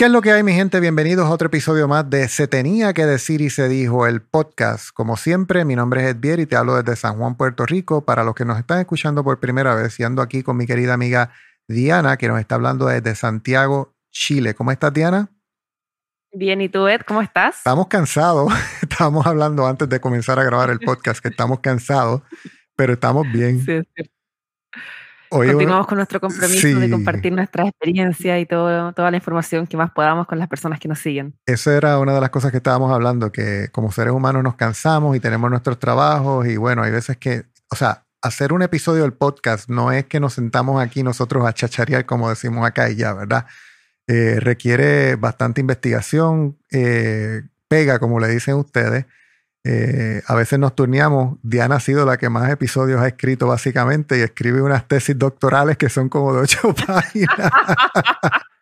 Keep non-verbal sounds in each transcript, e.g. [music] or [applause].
¿Qué es lo que hay, mi gente? Bienvenidos a otro episodio más de Se tenía que decir y se dijo el podcast. Como siempre, mi nombre es Edvier y te hablo desde San Juan, Puerto Rico. Para los que nos están escuchando por primera vez, y ando aquí con mi querida amiga Diana, que nos está hablando desde Santiago, Chile. ¿Cómo estás, Diana? Bien, ¿y tú, Ed? ¿Cómo estás? Estamos cansados. [laughs] Estábamos hablando antes de comenzar a grabar el podcast que estamos cansados, pero estamos bien. Sí, Continuamos con nuestro compromiso de compartir nuestra experiencia y todo, toda la información que más podamos con las personas que nos siguen. Eso era una de las cosas que estábamos hablando, que como seres humanos nos cansamos y tenemos nuestros trabajos y bueno, hay veces que, o sea, hacer un episodio del podcast no es que nos sentamos aquí nosotros a chacharear como decimos acá y ya, ¿verdad? Eh, requiere bastante investigación, eh, pega como le dicen ustedes. Eh, a veces nos turneamos. Diana ha sido la que más episodios ha escrito básicamente y escribe unas tesis doctorales que son como de ocho [laughs] páginas.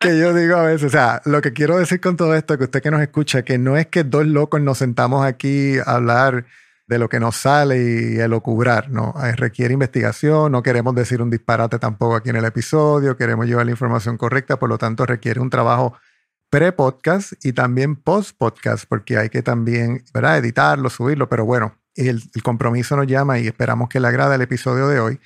que yo digo a veces, o sea, lo que quiero decir con todo esto, que usted que nos escucha, que no es que dos locos nos sentamos aquí a hablar de lo que nos sale y elocubrar, ¿no? Eh, requiere investigación, no queremos decir un disparate tampoco aquí en el episodio, queremos llevar la información correcta, por lo tanto requiere un trabajo pre-podcast y también post-podcast, porque hay que también ¿verdad? editarlo, subirlo, pero bueno, el, compromiso nos llama y esperamos que le agrade el episodio de hoy.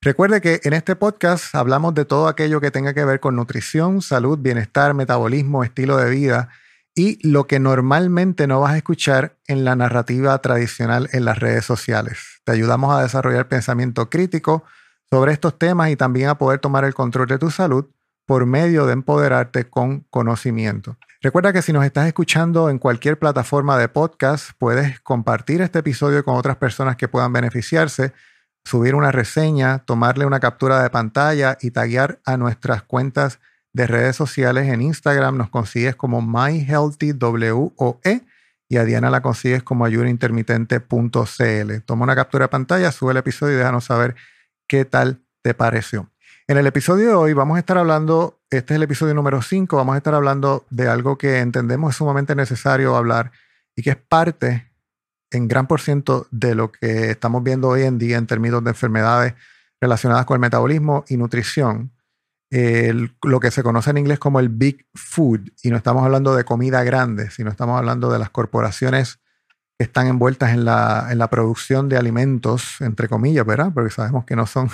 Recuerde que en este podcast hablamos de todo aquello que tenga que ver con nutrición, salud, bienestar, metabolismo, estilo de vida y lo que normalmente no vas a escuchar en la narrativa tradicional en las redes sociales. Te ayudamos a desarrollar pensamiento crítico sobre estos temas y también a poder tomar el control de tu salud por medio de empoderarte con conocimiento. Recuerda que si nos estás escuchando en cualquier plataforma de podcast, puedes compartir este episodio con otras personas que puedan beneficiarse, subir una reseña, tomarle una captura de pantalla y taguear a nuestras cuentas de redes sociales en Instagram. Nos consigues como MyHealthyWOE y a Diana la consigues como ayunaintermitente.cl. Toma una captura de pantalla, sube el episodio y déjanos saber qué tal te pareció. En el episodio de hoy vamos a estar hablando, este es el episodio número 5, vamos a estar hablando de algo que entendemos es sumamente necesario hablar y que es parte en gran por ciento de lo que estamos viendo hoy en día en términos de enfermedades relacionadas con el metabolismo y nutrición. lo que se conoce en inglés como el Big Food, y no estamos hablando de comida grande, sino estamos hablando de las corporaciones están envueltas en la, en la, producción de alimentos, entre comillas, ¿verdad? Porque sabemos que no son,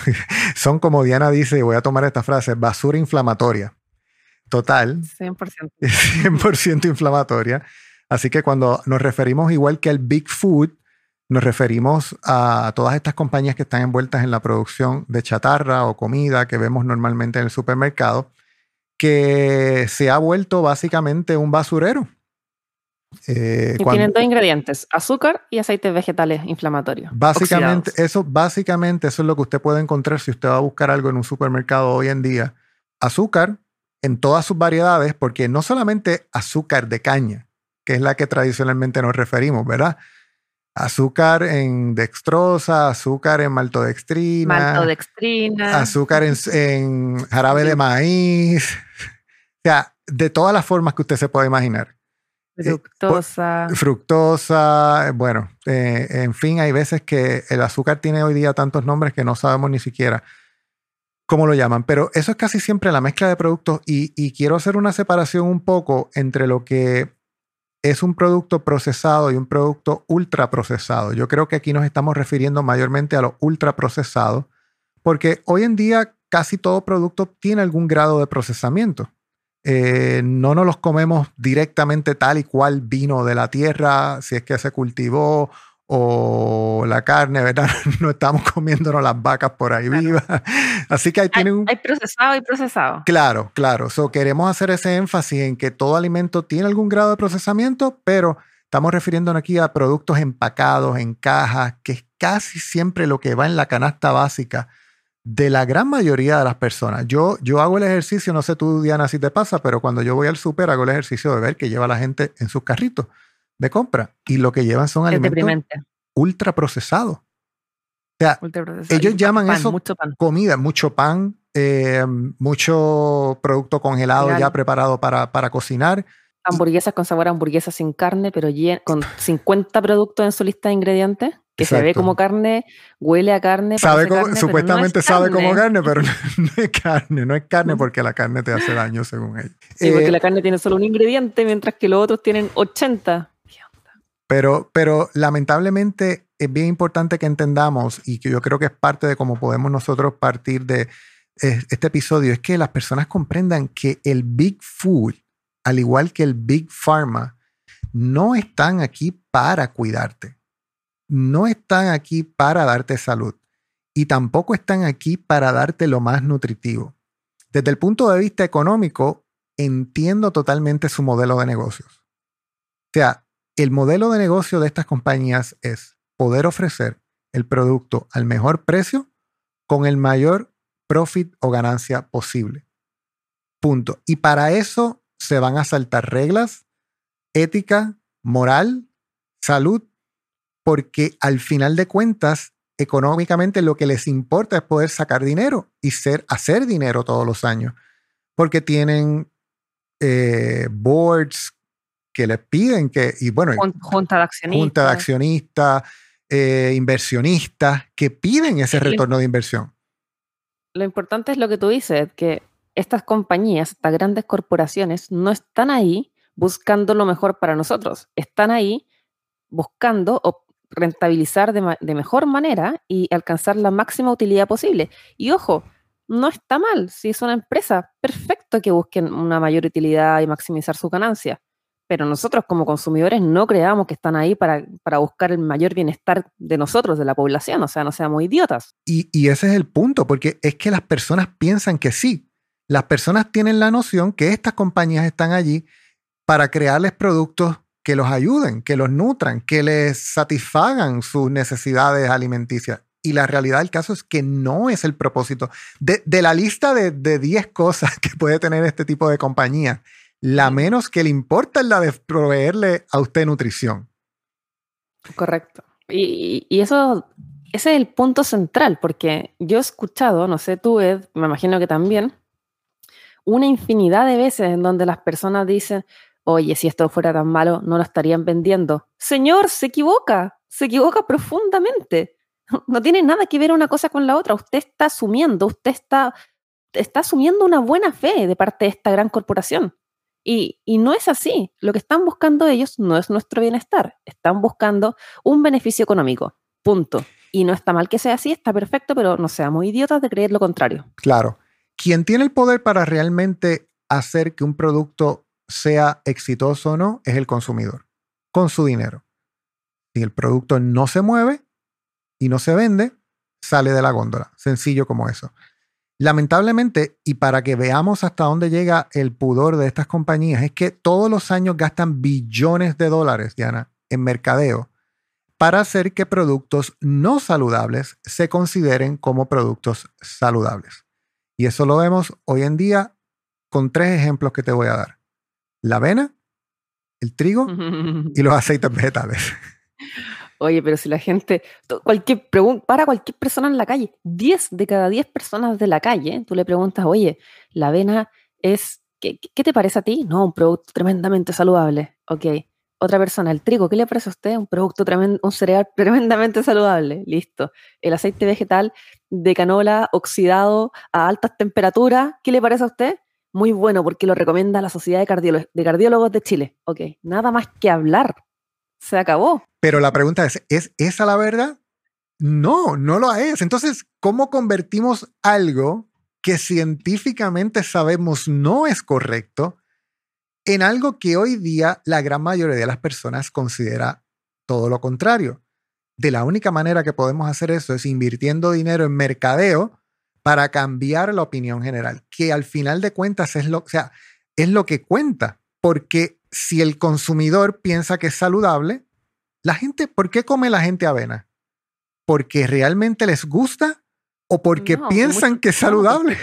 son como Diana dice, y voy a tomar esta frase, basura inflamatoria. Total. 100%. 100% [laughs] inflamatoria. Así que cuando nos referimos igual que al Big Food, nos referimos a todas estas compañías que están envueltas en la producción de chatarra o comida que vemos normalmente en el supermercado, que se ha vuelto básicamente un basurero eh, y tienen dos ingredientes, azúcar y aceites vegetales inflamatorios. Básicamente eso, básicamente eso es lo que usted puede encontrar si usted va a buscar algo en un supermercado hoy en día. Azúcar en todas sus variedades, porque no solamente azúcar de caña, que es la que tradicionalmente nos referimos, ¿verdad? Azúcar en dextrosa, azúcar en maltodextrina, maltodextrina. azúcar en, en jarabe de maíz, [laughs] o sea, de todas las formas que usted se puede imaginar. Eh, fructosa. fructosa, bueno, eh, en fin, hay veces que el azúcar tiene hoy día tantos nombres que no sabemos ni siquiera cómo lo llaman, pero eso es casi siempre la mezcla de productos y, y quiero hacer una separación un poco entre lo que es un producto procesado y un producto ultraprocesado. Yo creo que aquí nos estamos refiriendo mayormente a lo ultraprocesado, porque hoy en día casi todo producto tiene algún grado de procesamiento. Eh, no nos los comemos directamente tal y cual vino de la tierra, si es que se cultivó o la carne, ¿verdad? [laughs] No estamos comiéndonos las vacas por ahí vivas. [laughs] Así que ahí tienen un... Hay procesado y procesado. Claro, claro. So, queremos hacer ese énfasis en que todo alimento tiene algún grado de procesamiento, pero estamos refiriéndonos aquí a productos empacados en cajas, que es casi siempre lo que va en la canasta básica de la gran mayoría de las personas. Yo, yo hago el ejercicio, no sé tú, Diana, si te pasa, pero cuando yo voy al súper hago el ejercicio de ver que lleva la gente en sus carritos de compra y lo que llevan son alimentos ultra procesados. O sea, ellos llaman eso comida, mucho pan, eh, mucho producto congelado ya preparado para, para cocinar. Hamburguesas con sabor a hamburguesas sin carne, pero con 50 productos en su lista de ingredientes que se ve como carne, huele a carne. Sabe supuestamente sabe como carne, pero [laughs] no, es carne, no es carne porque la carne te hace daño según él. Sí, porque eh, la carne tiene solo un ingrediente, mientras que los otros tienen 80. Pero, pero lamentablemente es bien importante que entendamos y que yo creo que es parte de cómo podemos nosotros partir de este episodio, es que las personas comprendan que el Big Food, al igual que el Big Pharma, no están aquí para cuidarte no están aquí para darte salud y tampoco están aquí para darte lo más nutritivo. Desde el punto de vista económico, entiendo totalmente su modelo de negocios. O sea, el modelo de negocio de estas compañías es poder ofrecer el producto al mejor precio con el mayor profit o ganancia posible. Punto. Y para eso se van a saltar reglas, ética, moral, salud porque al final de cuentas, económicamente lo que les importa es poder sacar dinero y ser, hacer dinero todos los años, porque tienen eh, boards que les piden que, y bueno, junta de accionistas, junta de accionistas eh, inversionistas que piden ese retorno de inversión. Lo importante es lo que tú dices, que estas compañías, estas grandes corporaciones, no están ahí buscando lo mejor para nosotros, están ahí buscando rentabilizar de, mejor manera y alcanzar la máxima utilidad posible. Y ojo, no está mal, si es una empresa, perfecto que busquen una mayor utilidad y maximizar su ganancia. Pero nosotros como consumidores no creamos que están ahí para, buscar el mayor bienestar de nosotros, de la población, o sea, no seamos idiotas. Y, y ese es el punto, porque es que las personas piensan que sí. Las personas tienen la noción que estas compañías están allí para crearles productos que los ayuden, que los nutran, que les satisfagan sus necesidades alimenticias. Y la realidad del caso es que no es el propósito. De, la lista de, 10 cosas [laughs] que puede tener este tipo de compañía, la menos que le importa es la de proveerle a usted nutrición. Correcto. Y, y, eso, ese es el punto central, porque yo he escuchado, no sé tú, Ed, me imagino que también, una infinidad de veces en donde las personas dicen, oye, si esto fuera tan malo, no lo estarían vendiendo. Señor, se equivoca, se equivoca profundamente. [laughs] No tiene nada que ver una cosa con la otra. Usted está asumiendo, usted está, está asumiendo una buena fe de parte de esta gran corporación. Y, y, no es así. Lo que están buscando ellos no es nuestro bienestar. Están buscando un beneficio económico. Punto. Y no está mal que sea así, está perfecto, pero no seamos idiotas de creer lo contrario. Claro. Quien tiene el poder para realmente hacer que un producto sea exitoso o no, es el consumidor, con su dinero. Si el producto no se mueve y no se vende, sale de la góndola. Sencillo como eso. Lamentablemente, y para que veamos hasta dónde llega el pudor de estas compañías, es que todos los años gastan billones de dólares, Diana, en mercadeo para hacer que productos no saludables se consideren como productos saludables. Y eso lo vemos hoy en día con tres ejemplos que te voy a dar la avena, el trigo [laughs] y los aceites vegetales. Oye, pero si la gente, cualquier para cualquier persona en la calle, 10 de cada 10 personas de la calle, tú le preguntas, oye, la avena es, ¿qué, te parece a ti? No, un producto tremendamente saludable. Ok. Otra persona, el trigo, ¿qué le parece a usted? Un producto tremendo, un cereal [laughs] tremendamente saludable. Listo. El aceite vegetal de canola oxidado a altas temperaturas, ¿qué le parece a usted? Muy bueno porque lo recomienda la Sociedad de, Cardiólogos de Chile. Ok, nada más que hablar. Se acabó. Pero la pregunta es, ¿es esa la verdad? No, no lo es. Entonces, ¿cómo convertimos algo que científicamente sabemos no es correcto en algo que hoy día la gran mayoría de las personas considera todo lo contrario. De la única manera que podemos hacer eso es invirtiendo dinero en mercadeo para cambiar la opinión general, que al final de cuentas es lo, o sea, es lo que cuenta, porque si el consumidor piensa que es saludable, la gente, ¿por qué come la gente avena? ¿Porque realmente les gusta o porque piensan que es saludable?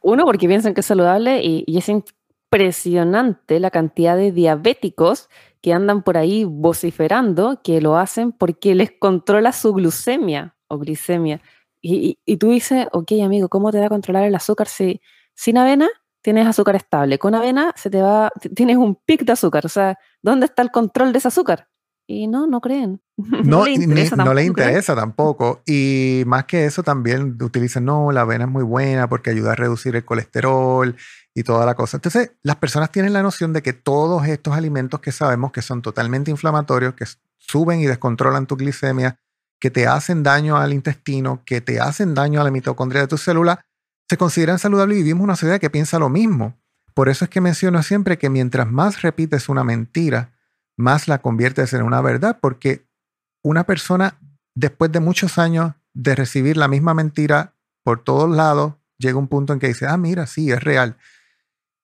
Uno, porque piensan que es saludable y, y es impresionante la cantidad de diabéticos que andan por ahí vociferando que lo hacen porque les controla su glucemia o glicemia. Y, y, tú dices, ok, amigo, ¿cómo te va a controlar el azúcar si sin avena tienes azúcar estable? Con avena se te va, tienes un pic de azúcar. O sea, ¿dónde está el control de ese azúcar? Y no, no creen. [laughs] No, le interesa, no le interesa tampoco. Y más que eso, también utilizan, no, la avena es muy buena porque ayuda a reducir el colesterol y toda la cosa. Entonces, las personas tienen la noción de que todos estos alimentos que sabemos que son totalmente inflamatorios, que suben y descontrolan tu glicemia, que te hacen daño al intestino, que te hacen daño a la mitocondria de tu célula, se consideran saludables y vivimos una sociedad que piensa lo mismo. Por eso es que menciono siempre que mientras más repites una mentira, más la conviertes en una verdad, porque una persona, después de muchos años de recibir la misma mentira por todos lados, llega un punto en que dice, ah, mira, sí, es real.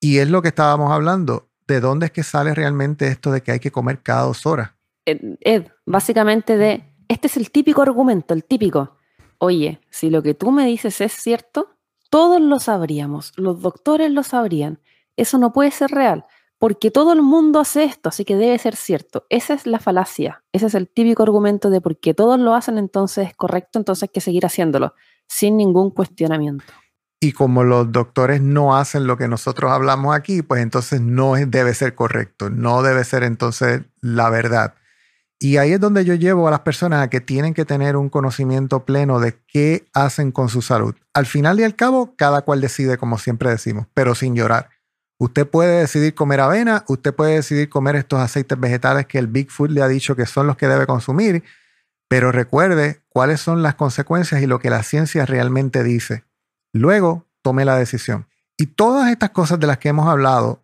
Y es lo que estábamos hablando. ¿De dónde es que sale realmente esto de que hay que comer cada dos horas? Ed, básicamente de, este es el típico argumento, el típico. Oye, si lo que tú me dices es cierto, todos lo sabríamos, los doctores lo sabrían. Eso no puede ser real, porque todo el mundo hace esto, así que debe ser cierto. Esa es la falacia, ese es el típico argumento de porque todos lo hacen, entonces es correcto, entonces hay que seguir haciéndolo, sin ningún cuestionamiento. Y como los doctores no hacen lo que nosotros hablamos aquí, pues entonces no debe ser correcto, no debe ser entonces la verdad. Y ahí es donde yo llevo a las personas a que tienen que tener un conocimiento pleno de qué hacen con su salud. Al final y al cabo, cada cual decide, como siempre decimos, pero sin llorar. Usted puede decidir comer avena, usted puede decidir comer estos aceites vegetales que el Big Food le ha dicho que son los que debe consumir, pero recuerde cuáles son las consecuencias y lo que la ciencia realmente dice. Luego tome la decisión. Y todas estas cosas de las que hemos hablado,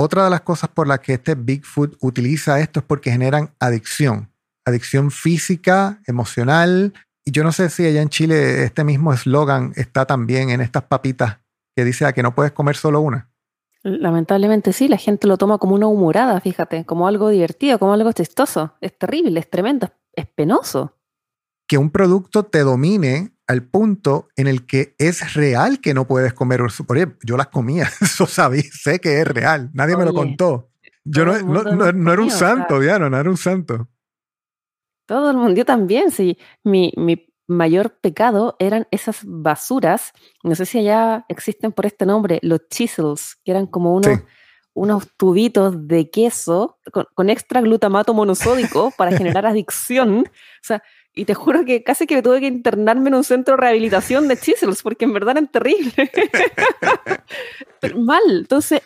otra de las cosas por las que este Bigfoot utiliza esto es porque generan adicción. Adicción física, emocional. Y yo no sé si allá en Chile este mismo eslogan está también en estas papitas que dice a que no puedes comer solo una. Lamentablemente sí, la gente lo toma como una humorada, fíjate, como algo divertido, como algo chistoso. Es terrible, es tremendo, es penoso. Que un producto te domine al punto en el que es real que no puedes comer. Yo las comía, [laughs] eso sabía, sé que es real, nadie me lo contó. Yo no, no, era un santo, Diana, no era un santo. Todo el mundo, yo también, sí. Mi, mi mayor pecado eran esas basuras, no sé si allá existen por este nombre, los chisels, que eran como unos, unos tubitos de queso con, con extra glutamato monosódico para generar adicción. O sea, y te juro que casi que tuve que internarme en un centro de rehabilitación de chisels, porque en verdad eran terribles. [laughs] Pero mal. Entonces,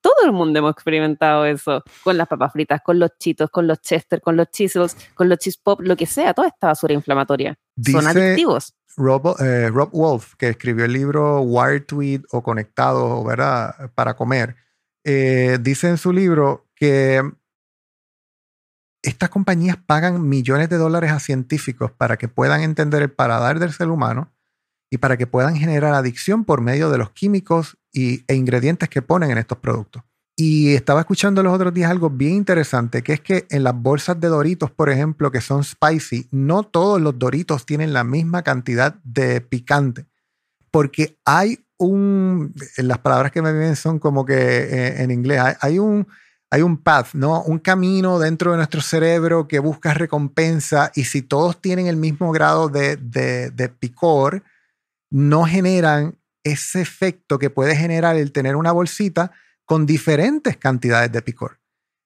todo el mundo hemos experimentado eso. Con las papas fritas, con los chitos, con los chester, con los chisels, con los cheese pop, lo que sea. Toda esta basura inflamatoria. Son adictivos. Rob, eh, Rob Wolf, que escribió el libro Wired to Eat o Conectado, ¿verdad? Para comer, eh, dice en su libro que estas compañías pagan millones de dólares a científicos para que puedan entender el paladar del ser humano y para que puedan generar adicción por medio de los químicos y, e ingredientes que ponen en estos productos. Y estaba escuchando los otros días algo bien interesante, que es que en las bolsas de Doritos, por ejemplo, que son spicy, no todos los Doritos tienen la misma cantidad de picante, porque hay un, las palabras que me vienen son como que eh, en inglés, hay un, hay un path, ¿no? Un camino dentro de nuestro cerebro que busca recompensa y si todos tienen el mismo grado de, de, picor, no generan ese efecto que puede generar el tener una bolsita con diferentes cantidades de picor,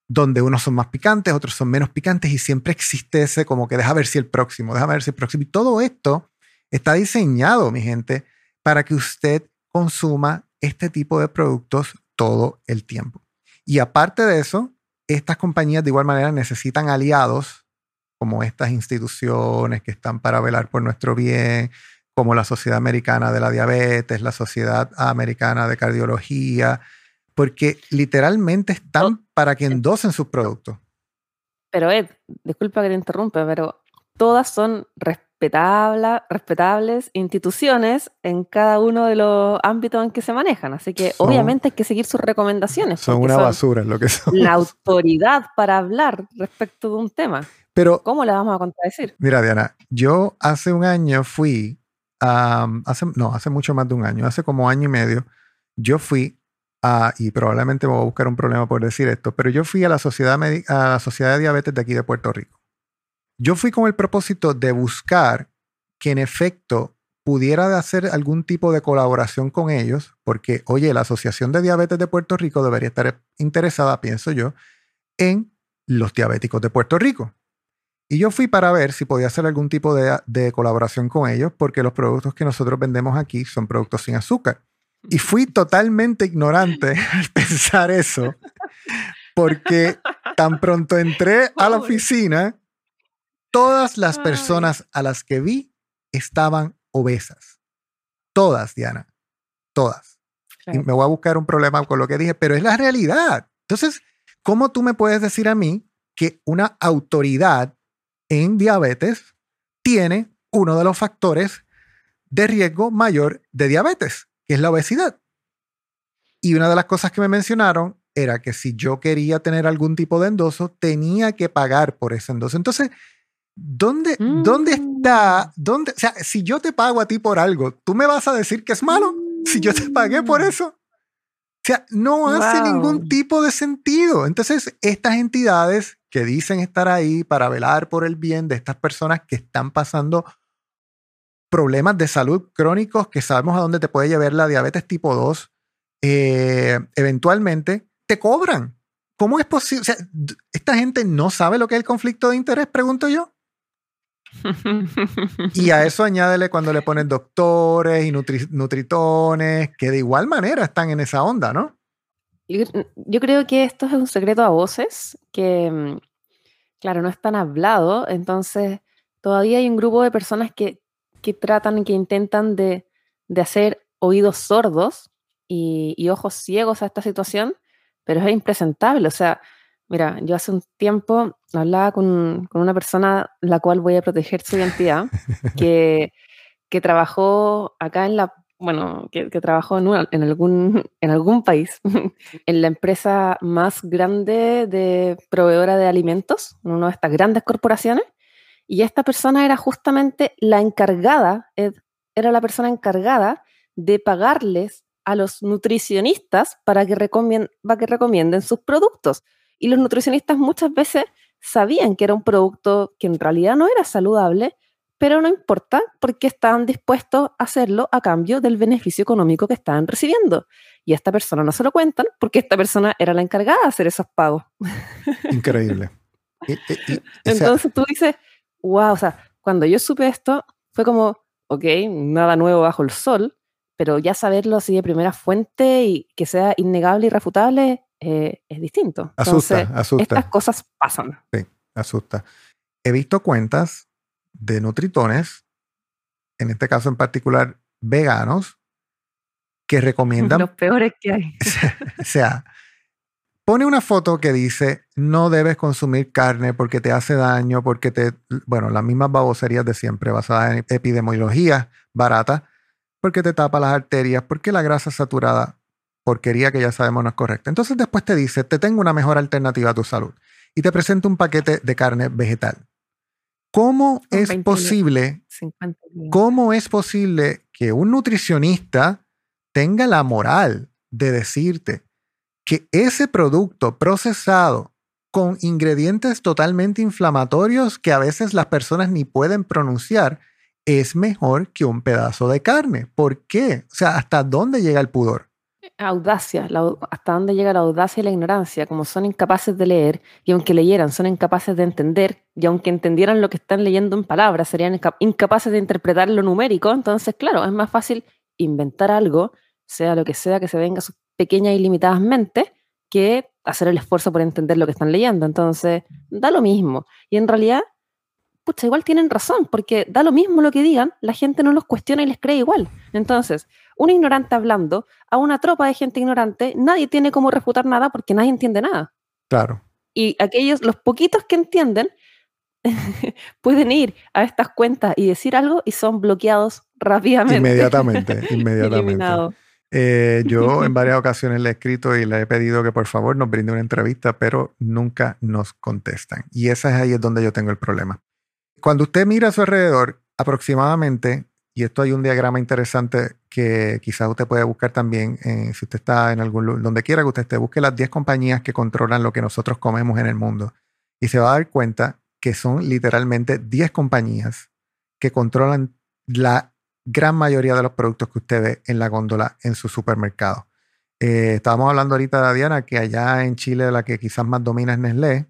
donde unos son más picantes, otros son menos picantes y siempre existe ese como que deja ver si el próximo, deja ver si el próximo. Y todo esto está diseñado, mi gente, para que usted consuma este tipo de productos todo el tiempo. Y aparte de eso, estas compañías de igual manera necesitan aliados como estas instituciones que están para velar por nuestro bien, como la Sociedad Americana de la Diabetes, la Sociedad Americana de Cardiología, porque literalmente están Oh, para que endosen sus productos. Pero Ed, disculpa que te interrumpa, pero todas son respetables, respetables instituciones en cada uno de los ámbitos en que se manejan. Así que Son- obviamente hay que seguir sus recomendaciones. Son una basura lo que son. la autoridad para hablar respecto de un tema. Pero ¿Cómo le vamos a contradecir? Mira, Diana, yo hace un año fui, a, hace, no, hace mucho más de un año, hace como año y medio, yo fui a, y probablemente me voy a buscar un problema por decir esto, pero yo fui a la Sociedad, Medi- a la Sociedad de Diabetes de aquí de Puerto Rico. Yo fui con el propósito de buscar que en efecto pudiera hacer algún tipo de colaboración con ellos, porque, oye, la Asociación de Diabetes de Puerto Rico debería estar interesada, pienso yo, en los diabéticos de Puerto Rico. Y yo fui para ver si podía hacer algún tipo de, de colaboración con ellos, porque los productos que nosotros vendemos aquí son productos sin azúcar. Y fui totalmente ignorante [laughs] al pensar eso, porque tan pronto entré a la oficina, todas las personas a las que vi estaban obesas. Todas, Diana. Todas. Y me voy a buscar un problema con lo que dije, pero es la realidad. Entonces, ¿cómo tú me puedes decir a mí que una autoridad en diabetes tiene uno de los factores de riesgo mayor de diabetes, que es la obesidad? Y una de las cosas que me mencionaron era que si yo quería tener algún tipo de endoso, tenía que pagar por ese endoso. Entonces, ¿dónde, Mm. ¿dónde está? ¿Dónde? O sea, si yo te pago a ti por algo, ¿tú me vas a decir que es malo? Si yo te pagué por eso. O sea, no hace Wow. ningún tipo de sentido. Entonces, estas entidades que dicen estar ahí para velar por el bien de estas personas que están pasando problemas de salud crónicos que sabemos a dónde te puede llevar la diabetes tipo 2, eh, eventualmente te cobran. ¿Cómo es posible? O sea, esta gente no sabe lo que es el conflicto de interés, pregunto yo. Y a eso añádele cuando le ponen doctores y nutri- nutritones, que de igual manera están en esa onda, ¿no? Yo, creo que esto es un secreto a voces que, mm, claro, no es tan hablado, entonces todavía hay un grupo de personas que, que tratan, que intentan de, de hacer oídos sordos y, y ojos ciegos a esta situación, pero es impresentable. O sea, mira, yo hace un tiempo hablaba con, con una persona la cual voy a proteger su identidad, que, [laughs] que trabajó acá en la, bueno, que, que trabajó en, una- en algún, [laughs] en algún país, [laughs] en la empresa más grande de proveedora de alimentos, en una de estas grandes corporaciones, y esta persona era justamente la encargada, era la persona encargada de pagarles a los nutricionistas para que, recomien- para que recomienden sus productos. Y los nutricionistas muchas veces sabían que era un producto que en realidad no era saludable, pero no importa porque estaban dispuestos a hacerlo a cambio del beneficio económico que estaban recibiendo. Y a esta persona no se lo cuentan porque esta persona era la encargada de hacer esos pagos. Increíble. Y- [laughs] y- y- o sea, Entonces tú dices, wow, o sea, cuando yo supe esto, fue como, ok, nada nuevo bajo el sol, pero ya saberlo así de primera fuente y que sea innegable y refutable eh, es distinto. Asusta, Entonces, asusta. Estas cosas pasan. asusta. He visto cuentas de nutritones, en este caso en particular veganos, que recomiendan Los peores que hay. [laughs] o sea, pone una foto que dice no debes consumir carne porque te hace daño, porque te, bueno, las mismas baboserías de siempre basadas en epidemiología barata, porque te tapa las arterias, porque la grasa saturada, porquería que ya sabemos no es correcta. Entonces después te dice, te tengo una mejor alternativa a tu salud y te presenta un paquete de carne vegetal. ¿Cómo es 20 posible 50 días. ¿Cómo es posible que un nutricionista tenga la moral de decirte que ese producto procesado con ingredientes totalmente inflamatorios que a veces las personas ni pueden pronunciar es mejor que un pedazo de carne? ¿Por qué? O sea, ¿hasta dónde llega el pudor? Audacia, hasta dónde llega la audacia y la ignorancia, como son incapaces de leer, y aunque leyeran, son incapaces de entender, y aunque entendieran lo que están leyendo en palabras, serían inca- incapaces de interpretar lo numérico, entonces, claro, es más fácil inventar algo, sea lo que sea que se venga a sus pequeñas y limitadas mentes, que hacer el esfuerzo por entender lo que están leyendo. Entonces, da lo mismo. Y en realidad, pucha, igual tienen razón, porque da lo mismo lo que digan, la gente no los cuestiona y les cree igual. Entonces, un ignorante hablando a una tropa de gente ignorante, nadie tiene cómo refutar nada porque nadie entiende nada. Claro. Y aquellos, los poquitos que entienden, [laughs] pueden ir a estas cuentas y decir algo y son bloqueados rápidamente. Inmediatamente, [laughs] inmediatamente. Eh, yo [laughs] en varias ocasiones le he escrito y le he pedido que por favor nos brinde una entrevista, pero nunca nos contestan. Y esa es ahí es donde yo tengo el problema. Cuando usted mira a su alrededor, aproximadamente, y esto hay un diagrama interesante que quizás usted puede buscar también, eh, si usted está en algún donde quiera que usted esté, busque las 10 compañías que controlan lo que nosotros comemos en el mundo. Y se va a dar cuenta que son literalmente 10 compañías que controlan la gran mayoría de los productos que usted ve en la góndola en su supermercado. Eh, estábamos hablando ahorita, Diana, que allá en Chile la que quizás más domina es Nestlé,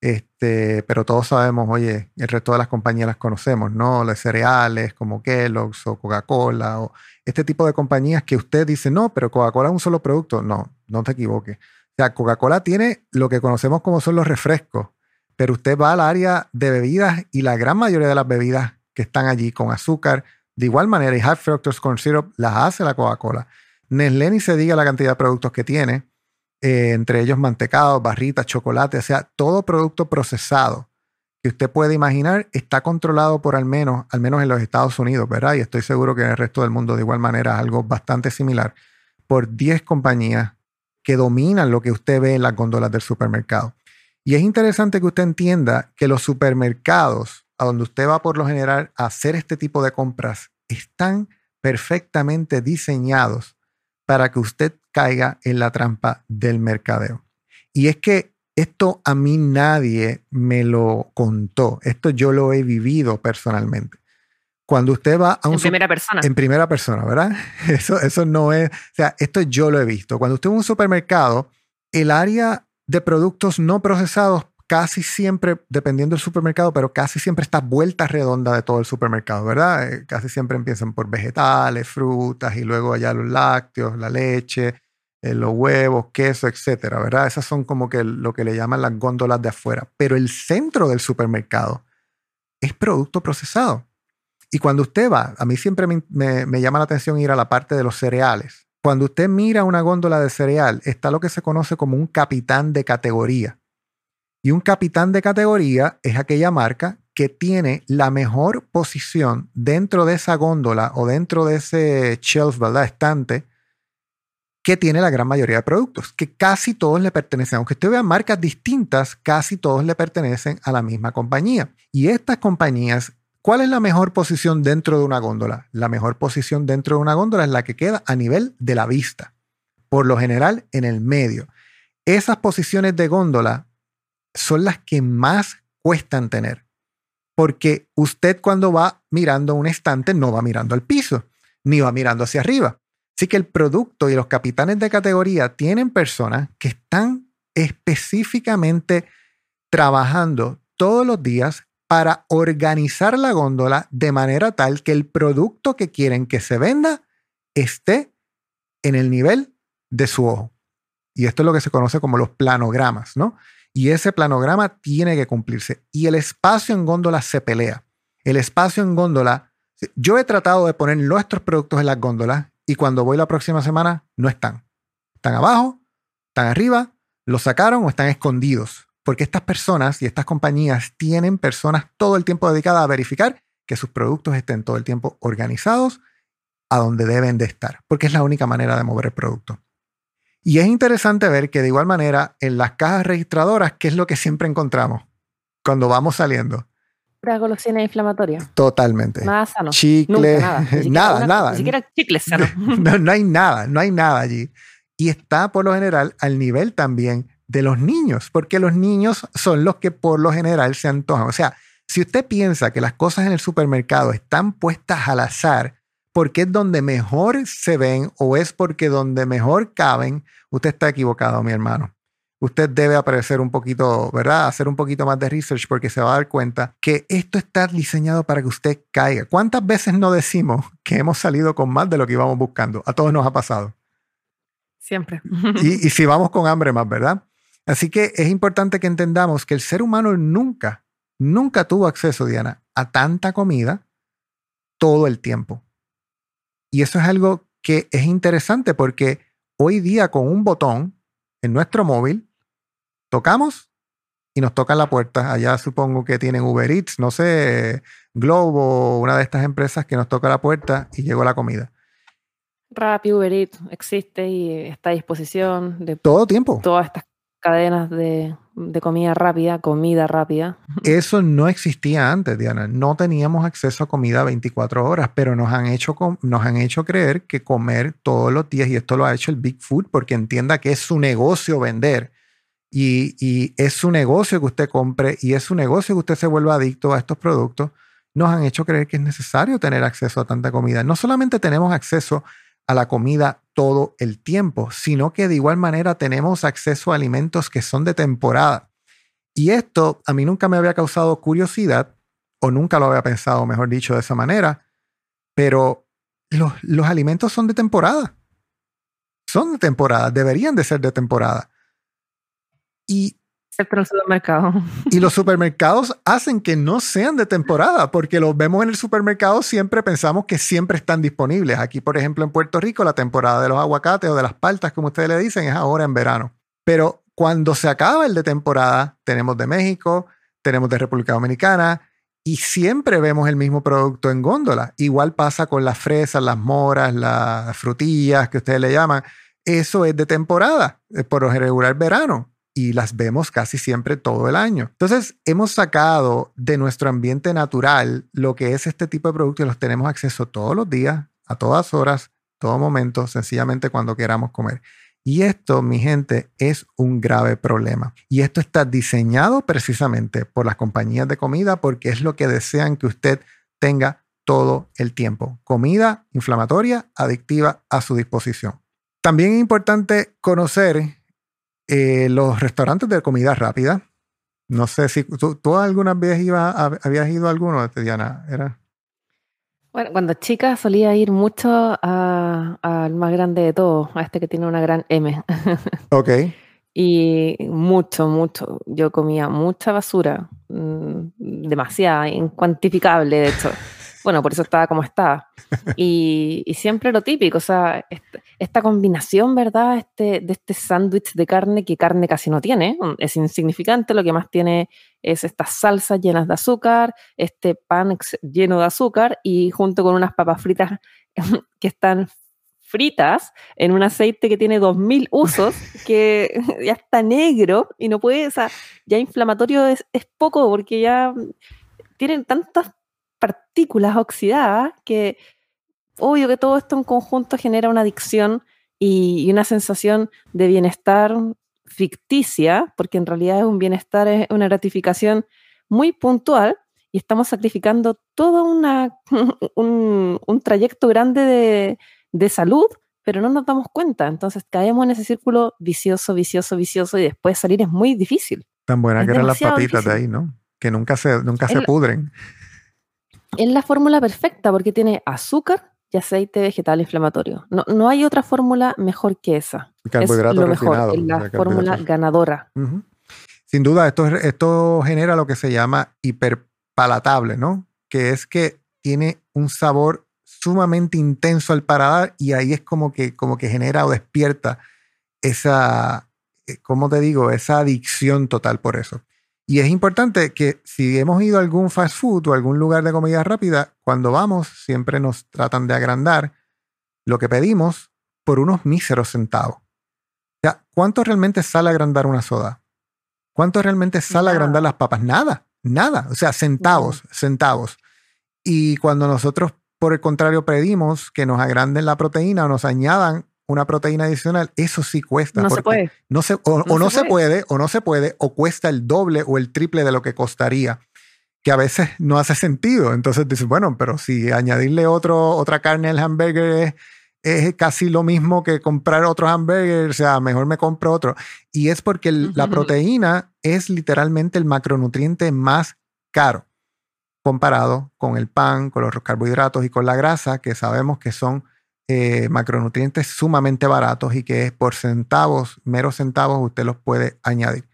este, pero todos sabemos, oye, el resto de las compañías las conocemos, ¿no? Las cereales como Kellogg's o Coca-Cola o este tipo de compañías que usted dice, no, pero Coca-Cola es un solo producto. No, no te equivoques. O sea, Coca-Cola tiene lo que conocemos como son los refrescos, pero usted va al área de bebidas y la gran mayoría de las bebidas que están allí con azúcar, de igual manera, y high fructose corn syrup las hace la Coca-Cola. Nestlé ni se diga la cantidad de productos que tiene, eh, entre ellos mantecados, barritas, chocolate, o sea, todo producto procesado que usted puede imaginar está controlado por al menos, al menos en los Estados Unidos, ¿verdad? Y estoy seguro que en el resto del mundo de igual manera algo bastante similar, por 10 compañías que dominan lo que usted ve en las góndolas del supermercado. Y es interesante que usted entienda que los supermercados a donde usted va por lo general a hacer este tipo de compras están perfectamente diseñados para que usted caiga en la trampa del mercadeo. Y es que esto a mí nadie me lo contó, esto yo lo he vivido personalmente. Cuando usted va a un... En primera persona. En primera persona, ¿verdad? [laughs] Eso, eso no es... O sea, esto yo lo he visto. Cuando usted va a un supermercado, el área de productos no procesados casi siempre, dependiendo del supermercado, pero casi siempre está vuelta redonda de todo el supermercado, ¿verdad? Eh, casi siempre empiezan por vegetales, frutas y luego allá los lácteos, la leche, eh, los huevos, queso, etcétera, ¿verdad? Esas son como que lo que le llaman las góndolas de afuera. Pero el centro del supermercado es producto procesado. Y cuando usted va, a mí siempre me, me llama la atención ir a la parte de los cereales. Cuando usted mira una góndola de cereal, está lo que se conoce como un capitán de categoría. Y un capitán de categoría es aquella marca que tiene la mejor posición dentro de esa góndola o dentro de ese shelf, ¿verdad? Estante, que tiene la gran mayoría de productos, que casi todos le pertenecen. Aunque usted vea marcas distintas, casi todos le pertenecen a la misma compañía. Y estas compañías, ¿cuál es la mejor posición dentro de una góndola? La mejor posición dentro de una góndola es la que queda a nivel de la vista, por lo general en el medio. Esas posiciones de góndola son las que más cuestan tener. Porque usted cuando va mirando un estante no va mirando al piso, ni va mirando hacia arriba. Así que el producto y los capitanes de categoría tienen personas que están específicamente trabajando todos los días para organizar la góndola de manera tal que el producto que quieren que se venda esté en el nivel de su ojo. Y esto es lo que se conoce como los planogramas, ¿no? Y ese planograma tiene que cumplirse. Y el espacio en góndola se pelea. El espacio en góndola, yo he tratado de poner nuestros productos en las góndolas y cuando voy la próxima semana no están. Están abajo, están arriba, los sacaron o están escondidos. Porque estas personas y estas compañías tienen personas todo el tiempo dedicadas a verificar que sus productos estén todo el tiempo organizados a donde deben de estar, porque es la única manera de mover el producto. Y es interesante ver que de igual manera en las cajas registradoras, ¿qué es lo que siempre encontramos cuando vamos saliendo? Pura golosina inflamatoria. Totalmente. Nada sano. Chicle. nada, [laughs] nada. Ni siquiera chicles sano. [laughs] no, no hay nada, no hay nada allí. Y está por lo general al nivel también de los niños, porque los niños son los que por lo general se antojan. O sea, si usted piensa que las cosas en el supermercado están puestas al azar, porque es donde mejor se ven o es porque donde mejor caben, usted está equivocado, mi hermano. Usted debe aparecer un poquito, ¿verdad? Hacer un poquito más de research porque se va a dar cuenta que esto está diseñado para que usted caiga. ¿Cuántas veces no decimos que hemos salido con más de lo que íbamos buscando? A todos nos ha pasado. Siempre. Y, y si vamos con hambre más, ¿verdad? Así que es importante que entendamos que el ser humano nunca nunca tuvo acceso, Diana, a tanta comida todo el tiempo. Y eso es algo que es interesante porque hoy día con un botón en nuestro móvil, tocamos y nos tocan la puerta. Allá supongo que tienen Uber Eats, no sé, Globo, una de estas empresas que nos toca la puerta y llegó la comida. Rappi, Uber Eats existe y está a disposición de todo tiempo. Todas estas cadenas de, comida rápida, comida rápida. Eso no existía antes, Diana. No teníamos acceso a comida 24 horas, pero nos han hecho, nos han hecho creer que comer todos los días, y esto lo ha hecho el Big Food porque entienda que es su negocio vender. Y, es su negocio que usted compre y es su negocio que usted se vuelva adicto a estos productos. Nos han hecho creer que es necesario tener acceso a tanta comida. No solamente tenemos acceso a la comida todo el tiempo, sino que de igual manera tenemos acceso a alimentos que son de temporada. Y esto a mí nunca me había causado curiosidad, o nunca lo había pensado, mejor dicho, de esa manera, pero los alimentos son de temporada. Son de temporada, deberían de ser de temporada. Y el supermercado. Y los supermercados hacen que no sean de temporada, porque los vemos en el supermercado, siempre pensamos que siempre están disponibles. Aquí, por ejemplo, en Puerto Rico, la temporada de los aguacates o de las paltas, como ustedes le dicen, es ahora en verano. Pero cuando se acaba el de temporada, tenemos de México, tenemos de República Dominicana, y siempre vemos el mismo producto en góndola. Igual pasa con las fresas, las moras, las frutillas que ustedes le llaman. Eso es de temporada, por lo regular verano y las vemos casi siempre todo el año. Entonces, hemos sacado de nuestro ambiente natural lo que es este tipo de productos y los tenemos acceso todos los días, a todas horas, todo momento, sencillamente cuando queramos comer. Y esto, mi gente, es un grave problema. Y esto está diseñado precisamente por las compañías de comida porque es lo que desean que usted tenga todo el tiempo. Comida inflamatoria, adictiva a su disposición. También es importante conocer eh, los restaurantes de comida rápida. No sé si tú, alguna vez iba, habías ido a alguno, Diana. ¿Era? Bueno, cuando chica solía ir mucho al más grande de todos, a este que tiene una gran M. [laughs] Ok. y mucho, mucho. Yo comía mucha basura, mm, demasiada, incuantificable, de hecho. Bueno, por eso estaba como estaba. [laughs] Y, siempre lo típico, o sea, esta, combinación, ¿verdad? Este, de este sándwich de carne que carne casi no tiene, mm, es insignificante, lo que más tiene es estas salsas llenas de azúcar, este pan lleno de azúcar y junto con unas papas fritas [laughs] que están fritas en un aceite que tiene 2000 usos, que [laughs] ya está negro y no puede, o sea, ya inflamatorio es, es poco porque ya tienen tantas partículas oxidadas que obvio que todo esto en conjunto genera una adicción y, una sensación de bienestar ficticia, porque en realidad es un bienestar, es una gratificación muy puntual y estamos sacrificando todo una, [laughs] un, trayecto grande de, de, salud, pero no nos damos cuenta. Entonces caemos en ese círculo vicioso, vicioso, vicioso y después salir es muy difícil. Tan buenas que eran las papitas de ahí, ¿no? Que nunca se, nunca se pudren es la fórmula perfecta porque tiene azúcar y aceite vegetal inflamatorio. No, no hay otra fórmula mejor que esa. es lo mejor, es la fórmula ganadora. Sin duda, esto, esto genera lo que se llama hiperpalatable, ¿no? Que es que tiene un sabor sumamente intenso al paladar y ahí es como que, como que genera o despierta esa, eh, ¿cómo te digo? Esa adicción total por eso. Y es importante que si hemos ido a algún fast food o algún lugar de comida rápida, cuando vamos siempre nos tratan de agrandar lo que pedimos por unos míseros centavos. O sea, ¿cuánto realmente sale agrandar una soda? ¿Cuánto realmente sale agrandar las papas? Nada, nada. O sea, centavos, centavos. Y cuando nosotros, por el contrario, pedimos que nos agranden la proteína o nos añadan una proteína adicional, eso sí cuesta. No se puede. No se, o no, se, puede. o no se puede, o cuesta el doble o el triple de lo que costaría, que a veces no hace sentido. Entonces dices, bueno, pero si añadirle otro, otra carne al hamburger es, casi lo mismo que comprar otro hamburger, o sea, mejor me compro otro. Y es porque la proteína es literalmente el macronutriente más caro comparado con el pan, con los carbohidratos y con la grasa, que sabemos que son eh, macronutrientes sumamente baratos y que por centavos, meros centavos, usted los puede añadir.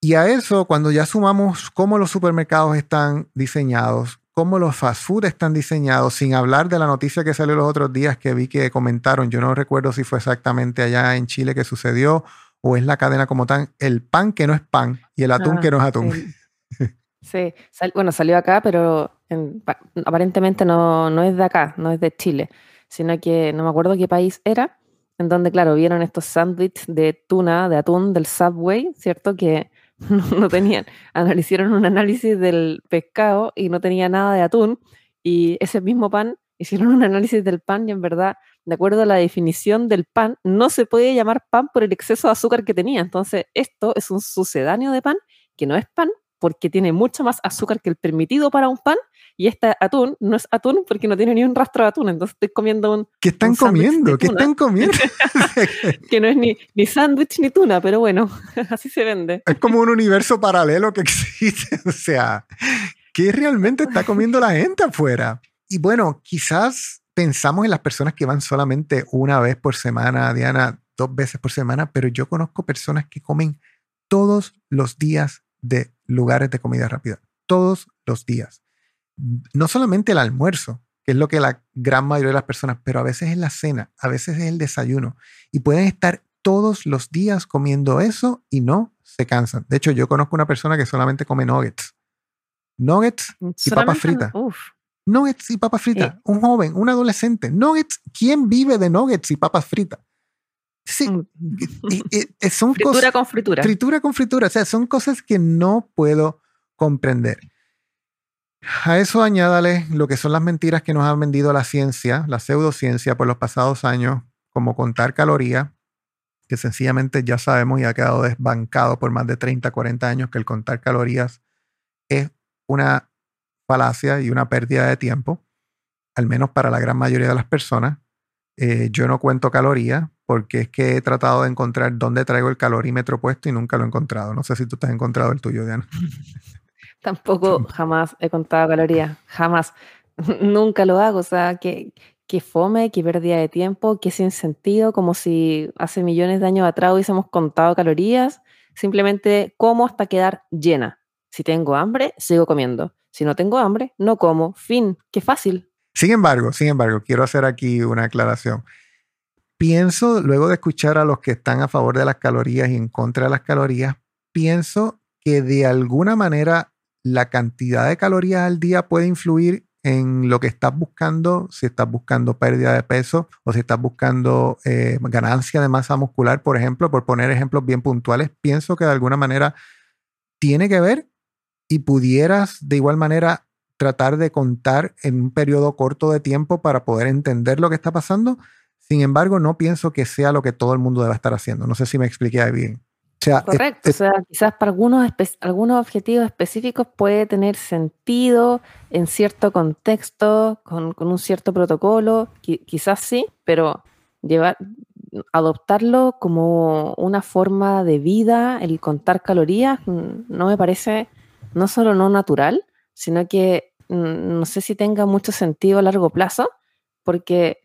Y a eso, cuando ya sumamos cómo los supermercados están diseñados, cómo los fast food están diseñados, sin hablar de la noticia que salió los otros días que vi que comentaron, yo no recuerdo si fue exactamente allá en Chile que sucedió o es la cadena como tan, el pan que no es pan y el atún que no es atún. Sí, [laughs] bueno, salió acá, pero aparentemente no, no es de acá, no es de Chile, sino que no me acuerdo qué país era, en donde, claro, vieron estos sándwiches de tuna, de atún del Subway, ¿cierto? Que [laughs] no, tenían, hicieron un análisis del pescado y no tenía nada de atún, y ese mismo pan, hicieron un análisis del pan y en verdad, de acuerdo a la definición del pan, no se puede llamar pan por el exceso de azúcar que tenía. Entonces, esto es un sucedáneo de pan que no es pan porque tiene mucho más azúcar que el permitido para un pan y este atún no es atún porque no tiene ni un rastro de atún, entonces estoy comiendo un... ¿Qué están comiendo? ¿Qué están comiendo? [laughs] que no es ni, ni sándwich ni tuna, pero bueno, [laughs] así se vende. Es como un universo paralelo que existe, [laughs] o sea, ¿qué realmente está comiendo la gente afuera? Y bueno, quizás pensamos en las personas que van solamente una vez por semana, Diana, dos veces por semana, pero yo conozco personas que comen todos los días de lugares de comida rápida, todos los días no solamente el almuerzo, que es lo que la gran mayoría de las personas, pero a veces es la cena, a veces es el desayuno. Y pueden estar todos los días comiendo eso y no se cansan. De hecho, yo conozco una persona que solamente come nuggets. Nuggets y papas fritas. Nuggets y papas fritas. Un joven, un adolescente. Nuggets. ¿Quién vive de nuggets y papas fritas? Sí, mm. son [laughs] fritura con fritura. Fritura con fritura. O sea, son cosas que no puedo comprender. A eso añádale lo que son las mentiras que nos ha vendido la ciencia, la pseudociencia por los pasados años, como contar calorías, que sencillamente ya sabemos y ha quedado desbancado por más de 30, 40 años que el contar calorías es una falacia y una pérdida de tiempo, al menos para la gran mayoría de las personas. Eh, yo no cuento calorías porque es que he tratado de encontrar dónde traigo el calorímetro puesto y nunca lo he encontrado. No sé si tú te has encontrado el tuyo, Diana. [laughs] Tampoco jamás he contado calorías, jamás. [laughs] Nunca lo hago, o sea, que, que fome, que pérdida de tiempo, que sin sentido, como si hace millones de años atrás hubiésemos contado calorías. Simplemente como hasta quedar llena. Si tengo hambre, sigo comiendo. Si no tengo hambre, no como. Fin. Qué fácil. Sin embargo, sin embargo, quiero hacer aquí una aclaración. Pienso, luego de escuchar a los que están a favor de las calorías y en contra de las calorías, pienso que de alguna manera la cantidad de calorías al día puede influir en lo que estás buscando, si estás buscando pérdida de peso o si estás buscando eh, ganancia de masa muscular, por ejemplo, por poner ejemplos bien puntuales, pienso que de alguna manera tiene que ver y pudieras de igual manera tratar de contar en un periodo corto de tiempo para poder entender lo que está pasando. Sin embargo, no pienso que sea lo que todo el mundo deba estar haciendo. No sé si me expliqué bien. Correcto, o sea, quizás para algunos, algunos objetivos específicos puede tener sentido en cierto contexto, con, un cierto protocolo, quizás sí, pero llevar, adoptarlo como una forma de vida, el contar calorías, mm, no me parece no solo no natural, sino que mm, no sé si tenga mucho sentido a largo plazo, porque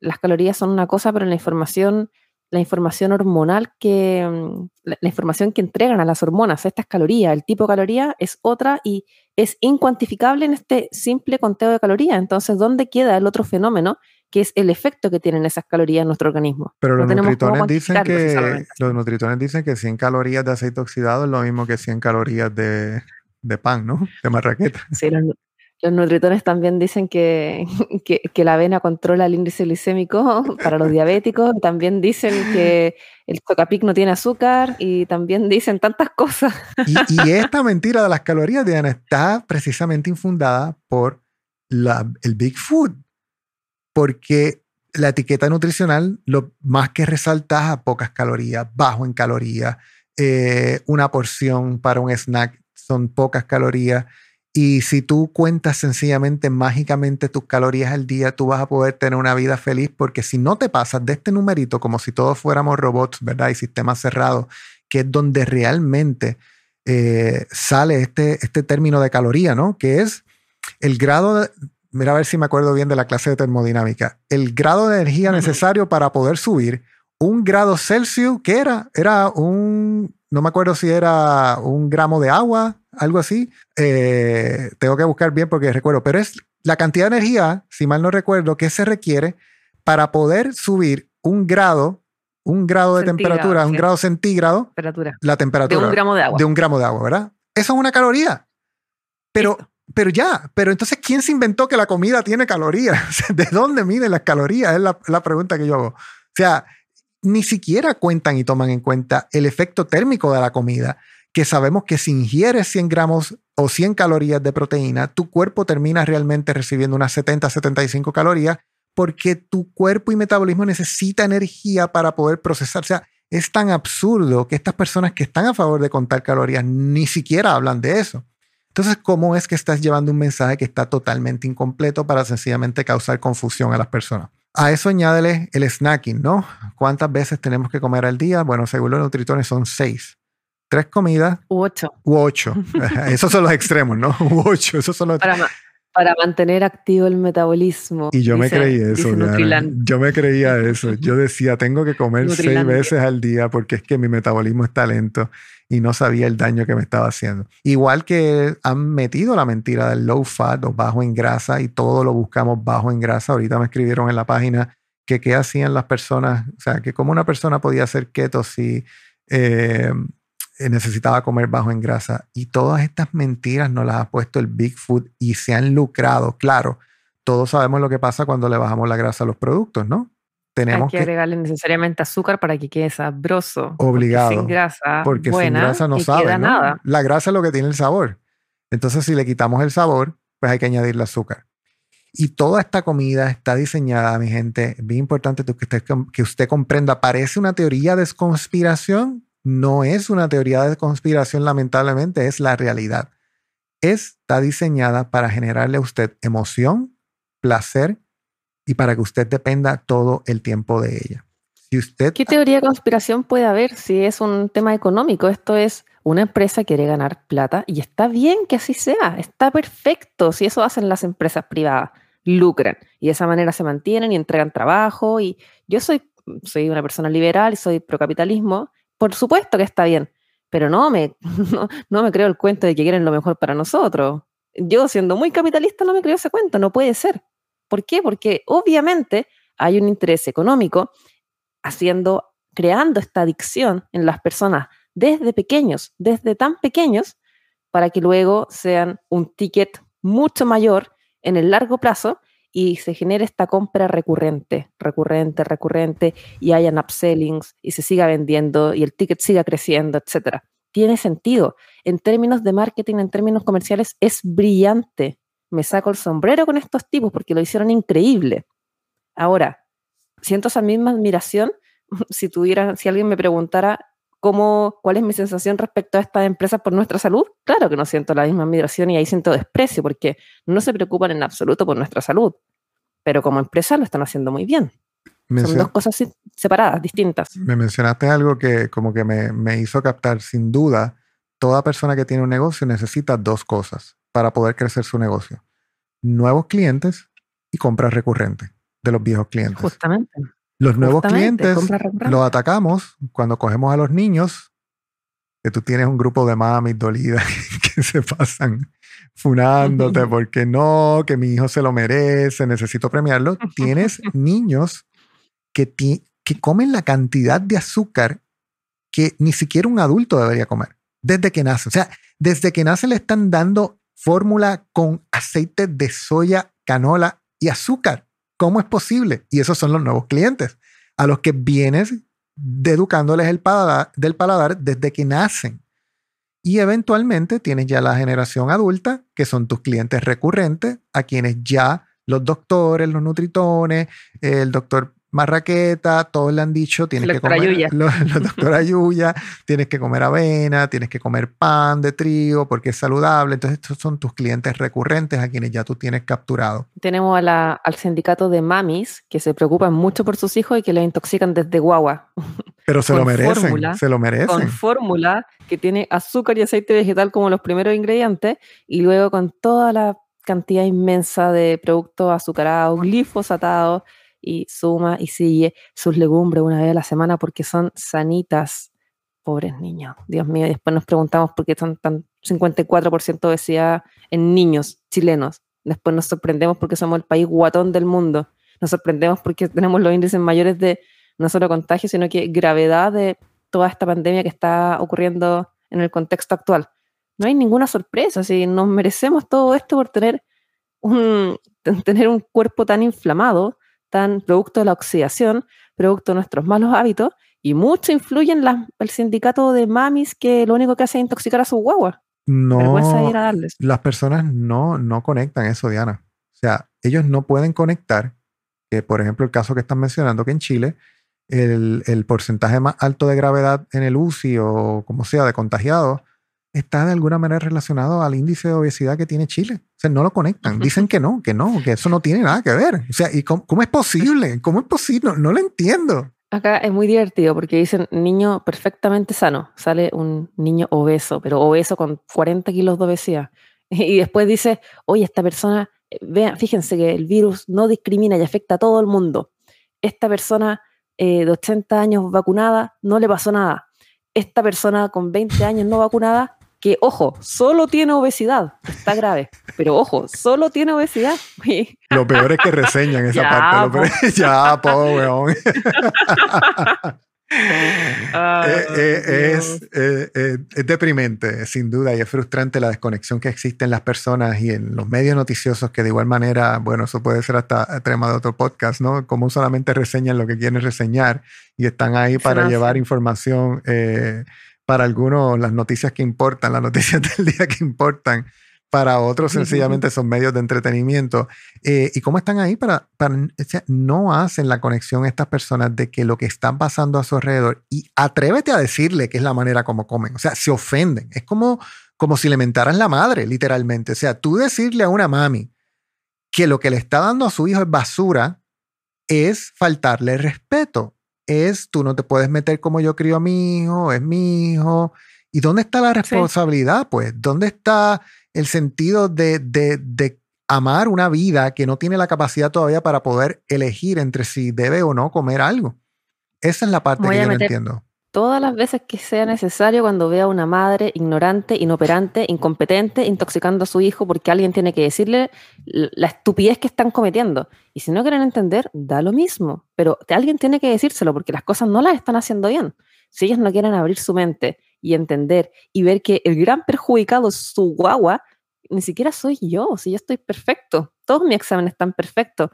las calorías son una cosa, pero la información la información hormonal que, mm, la, información que entregan a las hormonas, estas calorías, el tipo de caloría es otra y es incuantificable en este simple conteo de calorías. Entonces, ¿dónde queda el otro fenómeno? que es el efecto que tienen esas calorías en nuestro organismo. Pero los, nutritones dicen que, los nutritones dicen que 100 calorías de aceite oxidado es lo mismo que 100 calorías de, de pan, ¿no? De marraqueta. Sí, los, los nutritones también dicen [laughs] que, que, la avena controla el índice glicémico [laughs] para los diabéticos. También dicen que el Chocapic no tiene azúcar y también dicen tantas cosas. Y, [laughs] esta mentira de las calorías, Diana, está precisamente infundada por la, el Big Food. Porque la etiqueta nutricional lo más que resalta a pocas calorías, bajo en calorías, eh, una porción para un snack son pocas calorías y si tú cuentas sencillamente, mágicamente tus calorías al día, tú vas a poder tener una vida feliz porque si no te pasas de este numerito como si todos fuéramos robots, ¿verdad? Y sistemas cerrados, que es donde realmente eh, sale este, este término de caloría, ¿no? Que es el grado de, mira a ver si me acuerdo bien de la clase de termodinámica, el grado de energía necesario para poder subir un grado Celsius, ¿qué era? Era un, no me acuerdo si era un gramo de agua, algo así. Eh, tengo que buscar bien porque recuerdo, pero es la cantidad de energía, si mal no recuerdo, que se requiere para poder subir un grado, un grado de temperatura, un grado centígrado, la temperatura de un gramo de agua. De un gramo de agua, ¿verdad? Eso es una caloría. Pero, pero ya, pero entonces, ¿quién se inventó que la comida tiene calorías? [laughs] ¿De dónde miden las calorías? Es la, la pregunta que yo hago. O sea, ni siquiera cuentan y toman en cuenta el efecto térmico de la comida, que sabemos que si ingieres 100 gramos o 100 calorías de proteína, tu cuerpo termina realmente recibiendo unas 70, 75 calorías porque tu cuerpo y metabolismo necesita energía para poder procesar. O sea, es tan absurdo que estas personas que están a favor de contar calorías ni siquiera hablan de eso. Entonces, ¿cómo es que estás llevando un mensaje que está totalmente incompleto para sencillamente causar confusión a las personas? A eso añádele el snacking, ¿no? ¿Cuántas veces tenemos que comer al día? Bueno, según los nutritones son seis. Tres comidas. U ocho. U ocho. [laughs] Esos son los extremos, ¿no? [laughs] U ocho. Esos son los... Para, para mantener activo el metabolismo. Y yo me creí eso. Yo me creía eso. Yo decía, tengo que comer seis veces al día porque es que mi metabolismo está lento y no sabía el daño que me estaba haciendo. Igual que han metido la mentira del low fat o bajo en grasa y todo lo buscamos bajo en grasa. Ahorita me escribieron en la página que qué hacían las personas, o sea, que cómo una persona podía hacer keto si eh, necesitaba comer bajo en grasa. Y todas estas mentiras nos las ha puesto el Big Food y se han lucrado. Claro, todos sabemos lo que pasa cuando le bajamos la grasa a los productos, ¿no? Hay que, agregarle necesariamente azúcar para que quede sabroso. Obligado. Porque sin grasa, porque sin grasa no sabe. Nada. La grasa es lo que tiene el sabor. Entonces, si le quitamos el sabor, pues hay que añadirle azúcar. Y toda esta comida está diseñada, mi gente, bien importante que usted, que usted comprenda, parece una teoría de conspiración, no es una teoría de conspiración, lamentablemente, es la realidad. Está diseñada para generarle a usted emoción, placer y para que usted dependa todo el tiempo de ella. Si usted, ¿Qué teoría de conspiración puede haber si es un tema económico? Esto es una empresa que quiere ganar plata y está bien que así sea, está perfecto si eso hacen las empresas privadas, lucran y de esa manera se mantienen y entregan trabajo y yo soy, soy una persona liberal y soy procapitalismo, por supuesto que está bien, pero no me, [laughs] no, me creo el cuento de que quieren lo mejor para nosotros. Yo siendo muy capitalista no me creo ese cuento, no puede ser. ¿Por qué? Porque obviamente hay un interés económico haciendo, creando esta adicción en las personas desde pequeños, desde tan pequeños, para que luego sean un ticket mucho mayor en el largo plazo y se genere esta compra recurrente, recurrente, recurrente, y hayan upsellings y se siga vendiendo y el ticket siga creciendo, etc. Tiene sentido. En términos de marketing, en términos comerciales, es brillante me saco el sombrero con estos tipos porque lo hicieron increíble. Ahora, siento esa misma admiración [laughs] si tuviera, si alguien me preguntara cómo, cuál es mi sensación respecto a estas empresas por nuestra salud. Claro que no siento la misma admiración y ahí siento desprecio porque no se preocupan en absoluto por nuestra salud. Pero como empresa lo están haciendo muy bien. Son dos cosas separadas, distintas. Me mencionaste algo que como que me, me hizo captar. Sin duda, toda persona que tiene un negocio necesita dos cosas para poder crecer su negocio. Nuevos clientes y compras recurrentes de los viejos clientes. Justamente. Los nuevos clientes los atacamos cuando cogemos a los niños, que tú tienes un grupo de mamis dolidas [laughs] que se pasan funándote [laughs] porque no, que mi hijo se lo merece, necesito premiarlo. [laughs] Tienes niños que, que comen la cantidad de azúcar que ni siquiera un adulto debería comer desde que nace. O sea, desde que nace le están dando fórmula con aceite de soya, canola y azúcar. ¿Cómo es posible? Y esos son los nuevos clientes a los que vienes educándoles el paladar, del paladar desde que nacen. Y eventualmente tienes ya la generación adulta, que son tus clientes recurrentes, a quienes ya los doctores, los nutritones, el doctor marraqueta, todos le han dicho, tienes que comer, [laughs] doctora Yuya, tienes que comer avena, tienes que comer pan de trigo porque es saludable. Entonces, estos son tus clientes recurrentes a quienes ya tú tienes capturado. Tenemos al sindicato de mamis que se preocupan mucho por sus hijos y que les intoxican desde guagua. [laughs] Pero se lo merecen, se lo merecen. Con fórmula que tiene azúcar y aceite vegetal como los primeros ingredientes y luego con toda la cantidad inmensa de productos azucarados, glifosatados y suma y sigue sus legumbres una vez a la semana porque son sanitas. Pobres niños, Dios mío. Y después nos preguntamos por qué son tan 54% de obesidad en niños chilenos. Después nos sorprendemos porque somos el país guatón del mundo. Nos sorprendemos porque tenemos los índices mayores de no solo contagio, sino que gravedad de toda esta pandemia que está ocurriendo en el contexto actual. No hay ninguna sorpresa, si nos merecemos todo esto por tener un, [laughs] tener un cuerpo tan inflamado, tan producto de la oxidación, producto de nuestros malos hábitos, y mucho influye en el sindicato de mamis que lo único que hace es intoxicar a su guagua. No, las personas no, no conectan eso, Diana. O sea, ellos no pueden conectar que, por ejemplo, el caso que están mencionando, que en Chile el, el porcentaje más alto de gravedad en el UCI o como sea de contagiados está de alguna manera relacionado al índice de obesidad que tiene Chile. O sea, no lo conectan. Dicen que no, que no, que eso no tiene nada que ver. O sea, ¿y cómo, es posible? ¿Cómo es posible? No, lo entiendo. Acá es muy divertido porque dicen niño perfectamente sano. Sale un niño obeso, pero obeso con 40 kilos de obesidad. [laughs] Y después dice, oye, esta persona, eh, vean, fíjense que el virus no discrimina y afecta a todo el mundo. Esta persona eh, de 80 años vacunada no le pasó nada. Esta persona con 20 años no vacunada que, ojo, solo tiene obesidad, está grave, pero ojo, solo tiene obesidad. [laughs] Lo peor es que reseñan esa parte. [laughs] ya, po, weón. Eh, eh, es, eh, es, deprimente, sin duda, y es frustrante la desconexión que existe en las personas y en los medios noticiosos, que de igual manera, bueno, eso puede ser hasta tema de otro podcast, ¿no? Como solamente reseñan lo que quieren reseñar y están ahí para llevar información para algunos las noticias que importan, las noticias [laughs] del día que importan, para otros sencillamente son medios de entretenimiento. Eh, ¿Y cómo están ahí? Para, para no hacen la conexión estas personas de que lo que está pasando a su alrededor y atrévete a decirle que es la manera como comen. O sea, se ofenden. Es como, como si le mentaran la madre, literalmente. O sea, tú decirle a una mami que lo que le está dando a su hijo es basura es faltarle respeto es tú no te puedes meter como yo crío a mi hijo, es mi hijo. ¿Y dónde está la responsabilidad? Pues, ¿dónde está el sentido de, de, amar una vida que no tiene la capacidad todavía para poder elegir entre si debe o no comer algo? Esa es la parte que yo no entiendo todas las veces que sea necesario cuando vea a una madre ignorante, inoperante, incompetente, intoxicando a su hijo porque alguien tiene que decirle la estupidez que están cometiendo. Y si no quieren entender, da lo mismo, pero alguien tiene que decírselo porque las cosas no las están haciendo bien. Si ellos no quieren abrir su mente y entender y ver que el gran perjudicado es su guagua, ni siquiera soy yo, si yo estoy perfecto, todos mis exámenes están perfectos,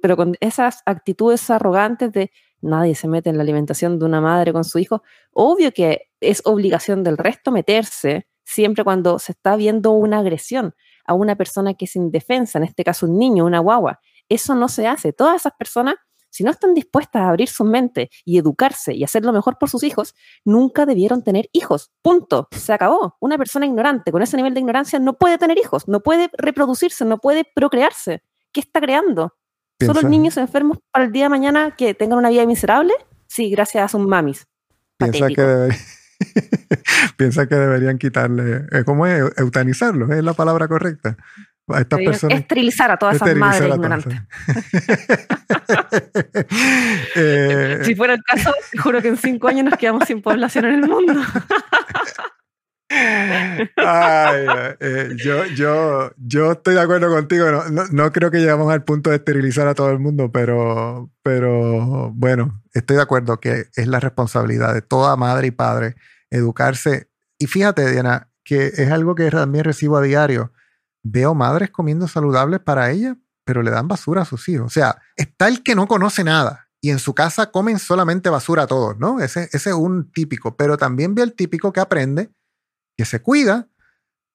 pero con esas actitudes arrogantes de nadie se mete en la alimentación de una madre con su hijo. Obvio que es obligación del resto meterse siempre cuando se está viendo una agresión a una persona que es indefensa, en este caso un niño, una guagua. Eso no se hace. Todas esas personas, si no están dispuestas a abrir su mente y educarse y hacer lo mejor por sus hijos, nunca debieron tener hijos. Punto. Se acabó. Una persona ignorante con ese nivel de ignorancia no puede tener hijos, no puede reproducirse, no puede procrearse. ¿Qué está creando? ¿Solo niños enfermos para el día de mañana que tengan una vida miserable? Sí, gracias a sus mamis. Piensa que, [laughs] Piensa que deberían quitarle, eh, ¿cómo es? Eutanizarlo, es la palabra correcta. A estas personas, esterilizar a todas esas madres ignorantes. [laughs] Eh, si fuera el caso, juro que en cinco años nos quedamos sin población en el mundo. [laughs] Ay, eh, yo, yo, yo estoy de acuerdo contigo. No, creo que llegamos al punto de esterilizar a todo el mundo, pero, pero bueno, estoy de acuerdo que es la responsabilidad de toda madre y padre educarse. Y fíjate, Diana, que es algo que también recibo a diario. Veo madres comiendo saludables para ellas, pero le dan basura a sus hijos. O sea, está el que no conoce nada y en su casa comen solamente basura a todos, ¿no? Ese, ese es un típico, pero también veo el típico que aprende que se cuida,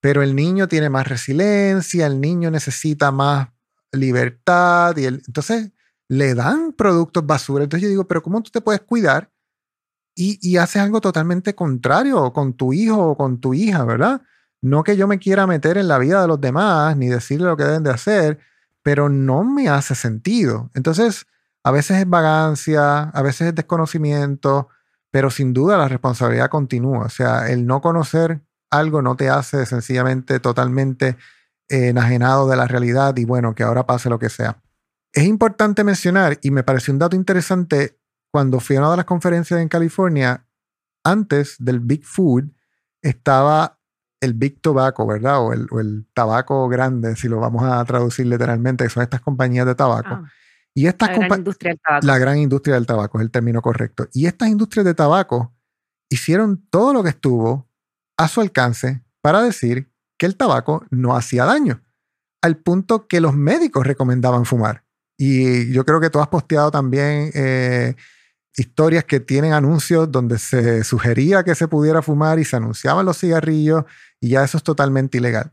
pero el niño tiene más resiliencia, el niño necesita más libertad y entonces le dan productos basura. Entonces yo digo, pero ¿cómo tú te puedes cuidar y, y haces algo totalmente contrario con tu hijo o con tu hija, verdad? No que yo me quiera meter en la vida de los demás ni decirle lo que deben de hacer, pero no me hace sentido. Entonces, a veces es vagancia, a veces es desconocimiento, pero sin duda la responsabilidad continúa. O sea, el no conocer algo no te hace sencillamente totalmente eh, enajenado de la realidad y bueno, que ahora pase lo que sea. Es importante mencionar, y me pareció un dato interesante, cuando fui a una de las conferencias en California, antes del Big Food estaba el Big Tobacco, ¿verdad? O el, tabaco grande, si lo vamos a traducir literalmente, que son estas compañías de tabaco. Ah, y estas la gran industria del tabaco. La gran industria del tabaco es el término correcto. Y estas industrias de tabaco hicieron todo lo que estuvo a su alcance para decir que el tabaco no hacía daño, al punto que los médicos recomendaban fumar. Y yo creo que tú has posteado también eh, historias que tienen anuncios donde se sugería que se pudiera fumar y se anunciaban los cigarrillos y ya eso es totalmente ilegal.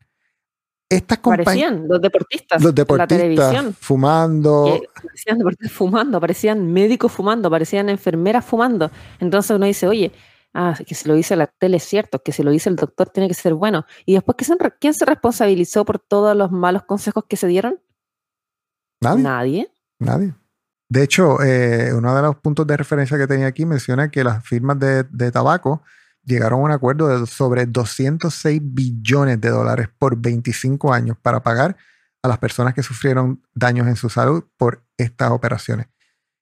Estas Parecían los deportistas. Los deportistas la televisión, fumando. Parecían deportistas fumando, aparecían médicos fumando, aparecían enfermeras fumando. Entonces uno dice, oye, ah, que se lo dice la tele es cierto, que se lo dice el doctor tiene que ser bueno. Y después, ¿quién se responsabilizó por todos los malos consejos que se dieron? Nadie. Nadie. Nadie. De hecho, eh, uno de los puntos de referencia que tenía aquí menciona que las firmas de, tabaco llegaron a un acuerdo de sobre 206 billones de dólares por 25 años para pagar a las personas que sufrieron daños en su salud por estas operaciones.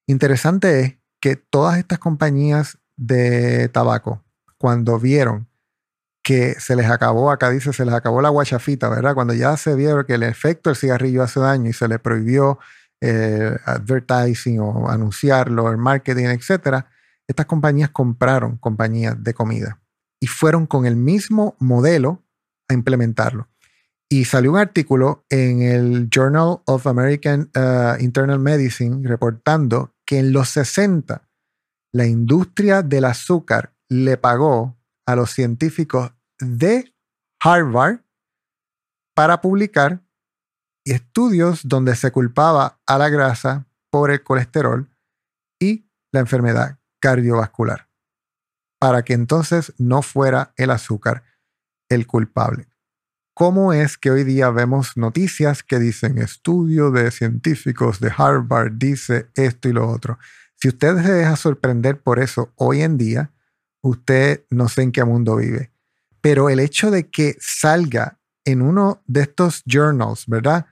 Interesante es que todas estas compañías de tabaco, cuando vieron que se les acabó, acá dice, se les acabó la guachafita, ¿verdad? Cuando ya se vieron que el efecto del cigarrillo hace daño y se le prohibió eh, advertising o anunciarlo, el marketing, etcétera, estas compañías compraron compañías de comida y fueron con el mismo modelo a implementarlo. Y salió un artículo en el Journal of American uh, Internal Medicine reportando que en los 60 la industria del azúcar le pagó a los científicos de Harvard para publicar estudios donde se culpaba a la grasa por el colesterol y la enfermedad cardiovascular, para que entonces no fuera el azúcar el culpable. ¿Cómo es que hoy día vemos noticias que dicen estudio de científicos de Harvard dice esto y lo otro? Si usted se deja sorprender por eso hoy en día, usted no sé en qué mundo vive. Pero el hecho de que salga en uno de estos journals, ¿verdad?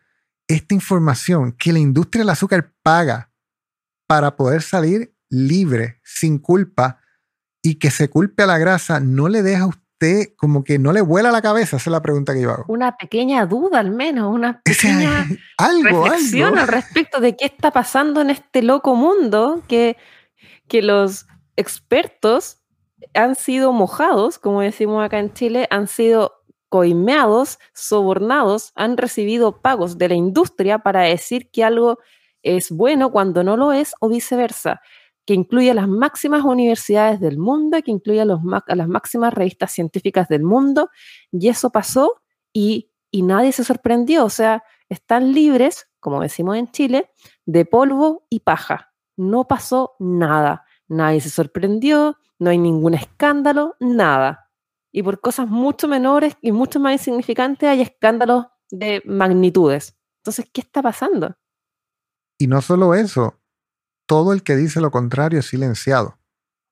esta información que la industria del azúcar paga para poder salir libre, sin culpa, y que se culpe a la grasa, no le deja a usted como que no le vuela la cabeza? Esa es la pregunta que yo hago. Una pequeña duda al menos, una [laughs] pequeña algo, reflexión al respecto de qué está pasando en este loco mundo que, que los expertos han sido mojados, como decimos acá en Chile, han sido coimeados, sobornados, han recibido pagos de la industria para decir que algo es bueno cuando no lo es o viceversa, que incluye a las máximas universidades del mundo, que incluye a, los, a las máximas revistas científicas del mundo, y eso pasó y, y nadie se sorprendió, o sea, están libres, como decimos en Chile, de polvo y paja. No pasó nada, nadie se sorprendió, no hay ningún escándalo, nada y por cosas mucho menores y mucho más insignificantes hay escándalos de magnitudes. Entonces, ¿qué está pasando? Y no solo eso, todo el que dice lo contrario es silenciado.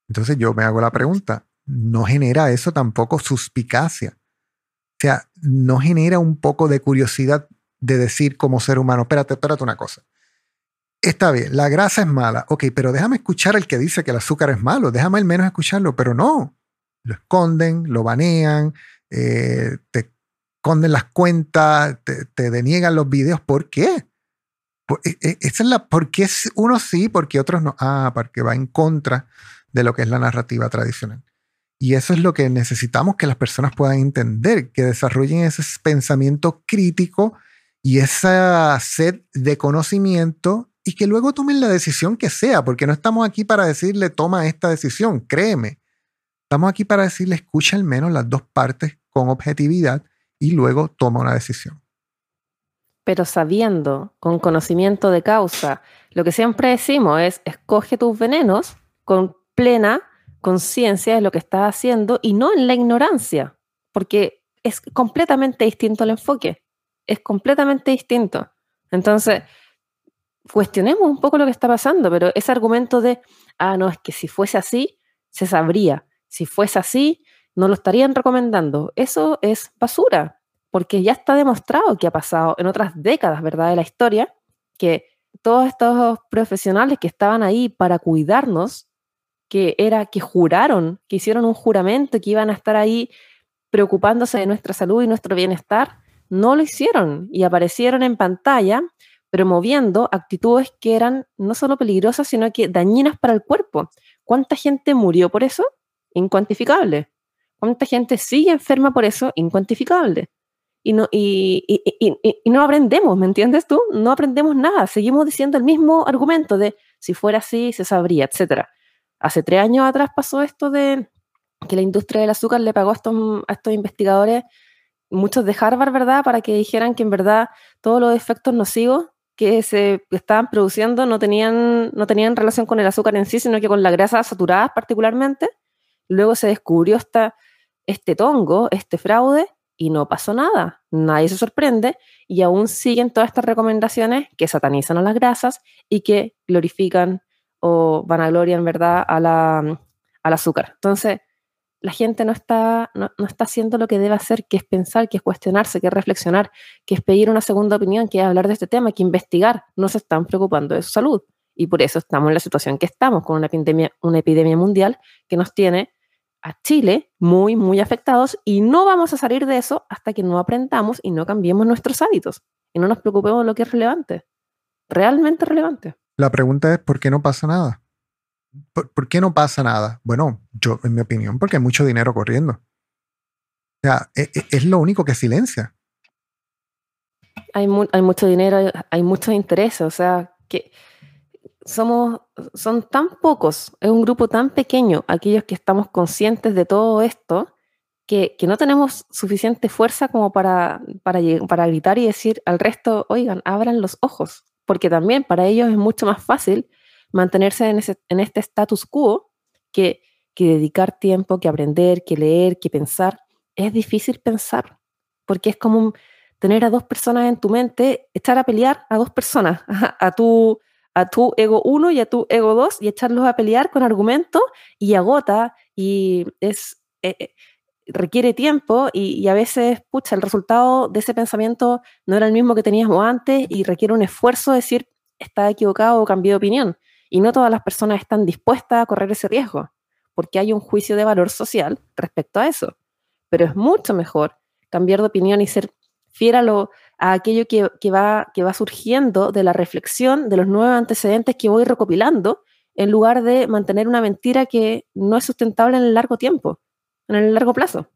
Entonces yo me hago la pregunta, ¿no genera eso tampoco suspicacia? O sea, ¿no genera un poco de curiosidad de decir como ser humano, espérate, espérate una cosa. Está bien, la grasa es mala, ok, pero déjame escuchar el que dice que el azúcar es malo, déjame al menos escucharlo, pero no, lo esconden, lo banean, eh, te esconden las cuentas, te, deniegan los videos. ¿Por qué? E, e, esa es la, ¿Por qué uno sí, porque otros no? Ah, porque va en contra de lo que es la narrativa tradicional. Y eso es lo que necesitamos que las personas puedan entender, que desarrollen ese pensamiento crítico y esa sed de conocimiento y que luego tomen la decisión que sea, porque no estamos aquí para decirle toma esta decisión, créeme. Estamos aquí para decirle, escucha al menos las dos partes con objetividad y luego toma una decisión. Pero sabiendo, con conocimiento de causa, lo que siempre decimos es, escoge tus venenos con plena conciencia de lo que estás haciendo y no en la ignorancia, porque es completamente distinto el enfoque, es completamente distinto. Entonces, cuestionemos un poco lo que está pasando, pero ese argumento de, ah, no, es que si fuese así, se sabría. Si fuese así, no lo estarían recomendando. Eso es basura, porque ya está demostrado que ha pasado en otras décadas, ¿verdad?, de la historia, que todos estos profesionales que estaban ahí para cuidarnos, que era que juraron, que hicieron un juramento, que iban a estar ahí preocupándose de nuestra salud y nuestro bienestar, no lo hicieron y aparecieron en pantalla promoviendo actitudes que eran no solo peligrosas, sino que dañinas para el cuerpo. ¿Cuánta gente murió por eso? Incuantificable. ¿Cuánta gente sigue enferma por eso? Incuantificable. Y no, y, y, no aprendemos, ¿me entiendes tú? No aprendemos nada. Seguimos diciendo el mismo argumento de si fuera así, se sabría, etc. Hace tres años atrás pasó esto de que la industria del azúcar le pagó a estos, a estos investigadores, muchos de Harvard, ¿verdad?, para que dijeran que en verdad todos los efectos nocivos que se estaban produciendo no tenían, no tenían relación con el azúcar en sí, sino que con la grasa saturada particularmente. Luego se descubrió esta, este tongo, este fraude, y no pasó nada. Nadie se sorprende y aún siguen todas estas recomendaciones que satanizan a las grasas y que glorifican o van a gloria en verdad a la, al azúcar. Entonces, la gente no está, no, está haciendo lo que debe hacer, que es pensar, que es cuestionarse, que es reflexionar, que es pedir una segunda opinión, que es hablar de este tema, que investigar. No se están preocupando de su salud. Y por eso estamos en la situación que estamos, con una epidemia, una epidemia mundial que nos tiene a Chile muy, muy afectados y no vamos a salir de eso hasta que no aprendamos y no cambiemos nuestros hábitos y no nos preocupemos de lo que es relevante, realmente relevante. La pregunta es, ¿por qué no pasa nada? ¿Por, qué no pasa nada? Bueno, yo, en mi opinión, porque hay mucho dinero corriendo. O sea, es, e, es lo único que silencia. Hay, hay mucho dinero, hay, hay muchos intereses, o sea, que somos, son tan pocos, es un grupo tan pequeño, aquellos que estamos conscientes de todo esto, que, que no tenemos suficiente fuerza como para, para, para gritar y decir al resto, oigan, abran los ojos, porque también para ellos es mucho más fácil mantenerse en, ese, en este status quo que, que dedicar tiempo, que aprender, que leer, que pensar. Es difícil pensar, porque es como tener a dos personas en tu mente, echar a pelear a dos personas, [laughs] a, tu, a tu ego 1 y a tu ego 2 y echarlos a pelear con argumentos y agota y es... Eh, eh, requiere tiempo y, a veces, pucha, el resultado de ese pensamiento no era el mismo que teníamos antes y requiere un esfuerzo decir, está equivocado o cambié de opinión. Y no todas las personas están dispuestas a correr ese riesgo, porque hay un juicio de valor social respecto a eso. Pero es mucho mejor cambiar de opinión y ser fiel a, lo, a aquello que, va, que va surgiendo de la reflexión de los nuevos antecedentes que voy recopilando, en lugar de mantener una mentira que no es sustentable en el largo tiempo, en el largo plazo.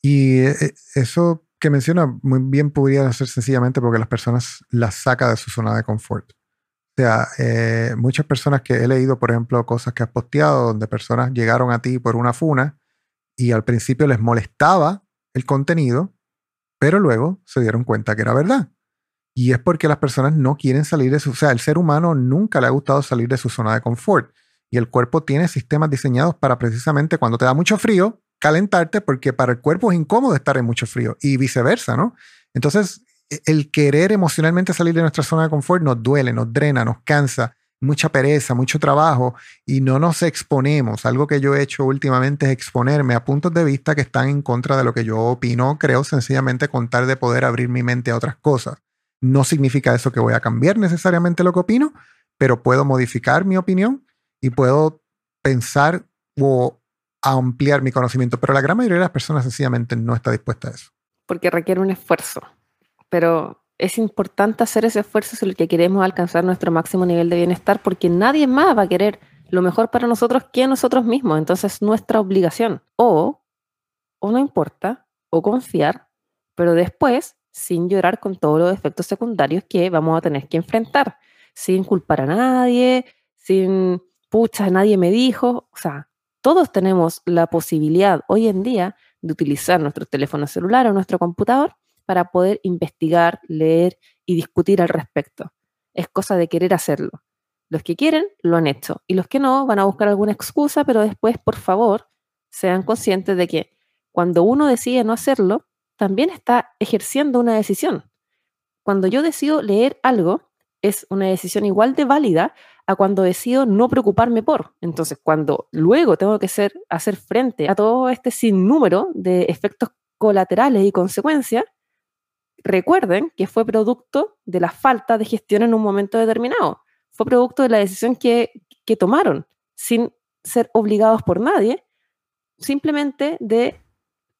Y eh, eso que menciona muy bien podría ser sencillamente porque las personas las saca de su zona de confort. O sea, eh, muchas personas que he leído, por ejemplo, cosas que has posteado donde personas llegaron a ti por una funa y al principio les molestaba el contenido, pero luego se dieron cuenta que era verdad. Y es porque las personas no quieren salir de su... O sea, el ser humano nunca le ha gustado salir de su zona de confort. Y el cuerpo tiene sistemas diseñados para precisamente cuando te da mucho frío, calentarte, porque para el cuerpo es incómodo estar en mucho frío y viceversa, ¿no? Entonces, e, el querer emocionalmente salir de nuestra zona de confort nos duele, nos drena, nos cansa, mucha pereza, mucho trabajo y no nos exponemos. Algo que yo he hecho últimamente es exponerme a puntos de vista que están en contra de lo que yo opino, creo sencillamente contar de poder abrir mi mente a otras cosas. No significa eso que voy a cambiar necesariamente lo que opino, pero puedo modificar mi opinión y puedo pensar o ampliar mi conocimiento, pero la gran mayoría de las personas sencillamente no está dispuesta a eso. Porque requiere un esfuerzo pero es importante hacer ese esfuerzo si lo que queremos alcanzar nuestro máximo nivel de bienestar, porque nadie más va a querer lo mejor para nosotros que nosotros mismos. Entonces, nuestra obligación. O, o no importa, o confiar, pero después, sin llorar con todos los efectos secundarios que vamos a tener que enfrentar, sin culpar a nadie, sin, pucha, nadie me dijo. O sea, todos tenemos la posibilidad hoy en día de utilizar nuestro teléfono celular o nuestro computador para poder investigar, leer y discutir al respecto. Es cosa de querer hacerlo. Los que quieren lo han hecho y los que no van a buscar alguna excusa, pero después, por favor, sean conscientes de que cuando uno decide no hacerlo, también está ejerciendo una decisión. Cuando yo decido leer algo, es una decisión igual de válida a cuando decido no preocuparme por. Entonces, cuando luego tengo que hacer frente a todo este sinnúmero de efectos colaterales y consecuencias, recuerden que fue producto de la falta de gestión en un momento determinado. Fue producto de la decisión que, que tomaron, sin ser obligados por nadie, simplemente de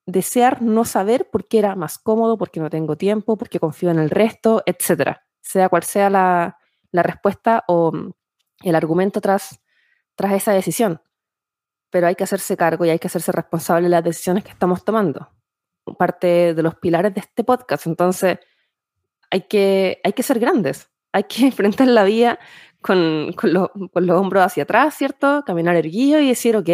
desear no saber por qué era más cómodo, porque no tengo tiempo, porque confío en el resto, etcétera. Sea cual sea la, la respuesta o mm, el argumento tras, tras esa decisión. Pero hay que hacerse cargo y hay que hacerse responsable de las decisiones que estamos tomando. Parte de los pilares de este podcast. Entonces, hay que, hay que ser grandes. Hay que [laughs] enfrentar la vida con, con, con los hombros hacia atrás, ¿cierto? Caminar erguido y decir, ok,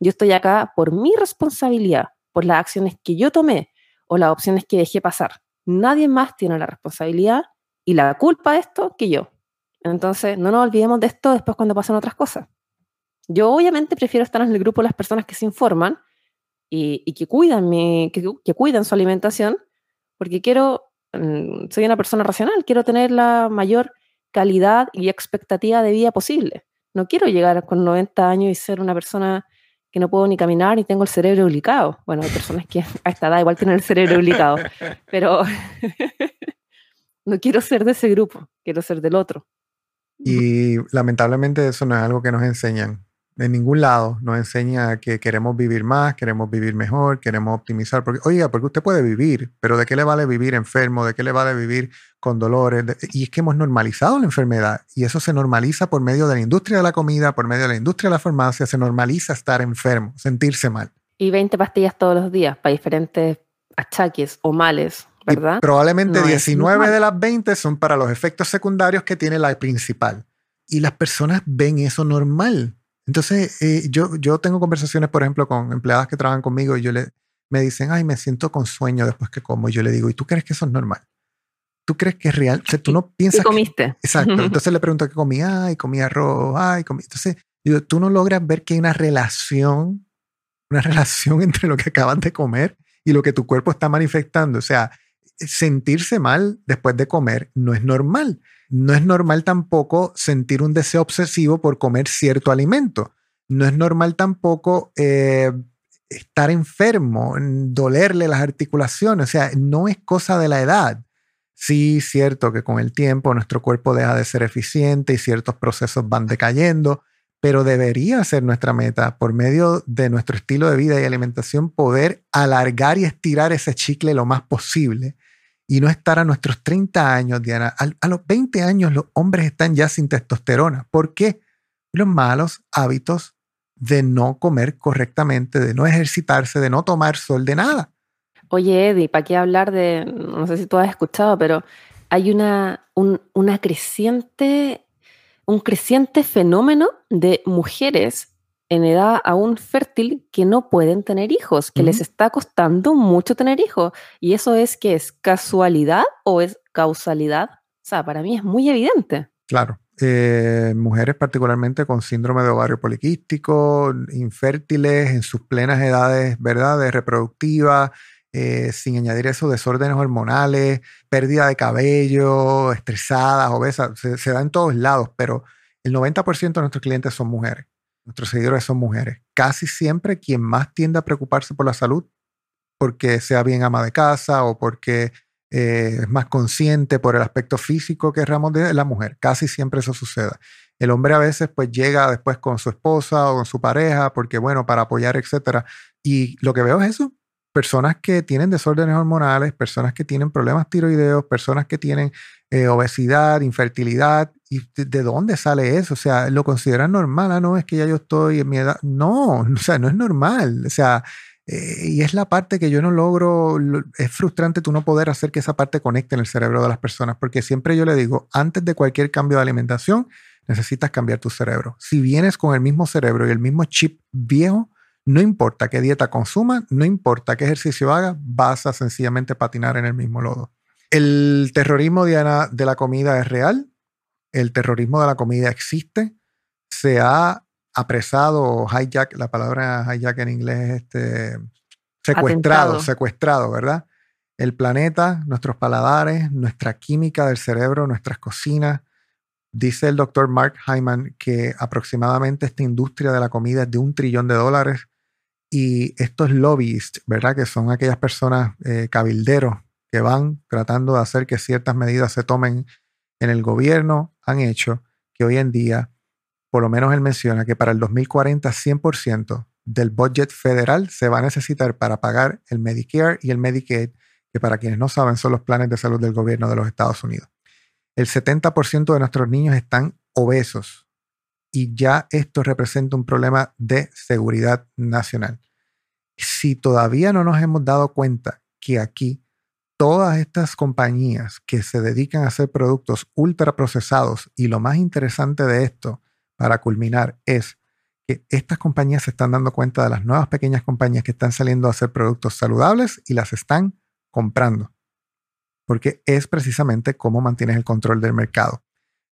yo estoy acá por mi responsabilidad por las acciones que yo tomé o las opciones que dejé pasar. Nadie más tiene la responsabilidad y la culpa de esto que yo. Entonces, no nos olvidemos de esto después cuando pasan otras cosas. Yo obviamente prefiero estar en el grupo de las personas que se informan y, que, cuidan mi, que, que, cuidan su alimentación, porque quiero, mm, soy una persona racional, quiero tener la mayor calidad y expectativa de vida posible. No quiero llegar con 90 años y ser una persona que no puedo ni caminar y tengo el cerebro ubicado. Bueno, hay personas que [laughs] a esta edad igual tienen el cerebro ubicado, pero [laughs] no quiero ser de ese grupo, quiero ser del otro. Y lamentablemente eso no es algo que nos enseñan en ningún lado nos enseña que queremos vivir más, queremos vivir mejor, queremos optimizar. Porque, oiga, porque usted puede vivir, pero ¿de qué le vale vivir enfermo? ¿De qué le vale vivir con dolores? y es que hemos normalizado la enfermedad y eso se normaliza por medio de la industria de la comida, por medio de la industria de la farmacia, se normaliza estar enfermo, sentirse mal. Y 20 pastillas todos los días para diferentes achaques o males. ¿verdad? probablemente 19 de las 20 son para los efectos secundarios que tiene la principal. Y las personas ven eso normal entonces, eh, yo, yo tengo conversaciones, por ejemplo, con empleadas que trabajan conmigo y yo le, me dicen, ay, me siento con sueño después que como. Y yo le digo, ¿y tú crees que eso es normal? ¿Tú crees que es real? O sea, tú no piensas. ¿Qué comiste? [laughs] exacto. [laughs] Entonces le pregunto qué comí. Ay, comí arroz. Ay, comí. Entonces, digo, tú no logras ver que hay una relación, una [laughs] relación entre lo que acaban de comer y lo que tu cuerpo está manifestando. O sea, sentirse mal después de comer no es normal. No es normal tampoco sentir un deseo obsesivo por comer cierto alimento. No es normal tampoco eh, estar enfermo, dolerle las articulaciones. O sea, no es cosa de la edad. Sí, cierto que con el tiempo nuestro cuerpo deja de ser eficiente y ciertos procesos van decayendo, pero debería ser nuestra meta, por medio de nuestro estilo de vida y alimentación, poder alargar y estirar ese chicle lo más posible y no estar a nuestros 30 años, Diana. A, los 20 años los hombres están ya sin testosterona. ¿Por qué? Los malos hábitos de no comer correctamente, de no ejercitarse, de no tomar sol, de nada. Oye, Eddie, ¿para qué hablar de, no sé si tú has escuchado, pero hay una, una creciente, un creciente fenómeno de mujeres en edad aún fértil que no pueden tener hijos, que les está costando mucho tener hijos. Y eso es que es casualidad o es causalidad. O sea, para mí es muy evidente. Claro. Eh, mujeres particularmente con síndrome de ovario poliquístico, infértiles en sus plenas edades, ¿verdad? De reproductiva, eh, sin añadir esos desórdenes hormonales, pérdida de cabello, estresadas, obesas, se, se da en todos lados, pero el 90% de nuestros clientes son mujeres. Nuestros seguidores son mujeres. Casi siempre quien más tiende a preocuparse por la salud, porque sea bien ama de casa o porque eh, es más consciente por el aspecto físico que Ramón de la mujer. Casi siempre eso sucede. El hombre a veces pues llega después con su esposa o con su pareja porque bueno, para apoyar, etcétera. Y lo que veo es eso, personas que tienen desórdenes hormonales, personas que tienen problemas tiroideos, personas que tienen eh, obesidad, infertilidad. ¿Y de, dónde sale eso? O sea, ¿lo consideran normal? Ah, no, es que ya yo estoy en mi edad. No, [laughs] o sea, no es normal. O sea, eh, y es la parte que yo no logro, es frustrante tú no poder hacer que esa parte conecte en el cerebro de las personas, porque siempre yo le digo, antes de cualquier cambio de alimentación, necesitas cambiar tu cerebro. Si vienes con el mismo cerebro y el mismo chip viejo, no importa qué dieta consumas, no importa qué ejercicio hagas, vas a sencillamente patinar en el mismo lodo. El terrorismo de la comida es real, el terrorismo de la comida existe, se ha apresado, hijack, la palabra hijack en inglés es este, secuestrado, secuestrado, ¿verdad? El planeta, nuestros paladares, nuestra química del cerebro, nuestras cocinas. Dice el doctor Mark Hyman que aproximadamente esta industria de la comida es de un trillón de dólares y estos lobbyists, ¿verdad? Que son aquellas personas eh, cabilderos que van tratando de hacer que ciertas medidas se tomen en el gobierno han hecho que hoy en día, por lo menos él menciona que para el 2040 100% del budget federal se va a necesitar para pagar el Medicare y el Medicaid, que para quienes no saben son los planes de salud del gobierno de los Estados Unidos. El 70% de nuestros niños están obesos y ya esto representa un problema de seguridad nacional. Si todavía no nos hemos dado cuenta que aquí todas estas compañías que se dedican a hacer productos ultraprocesados y lo más interesante de esto, para culminar, es que estas compañías se están dando cuenta de las nuevas pequeñas compañías que están saliendo a hacer productos saludables y las están comprando. Porque es precisamente cómo mantienes el control del mercado.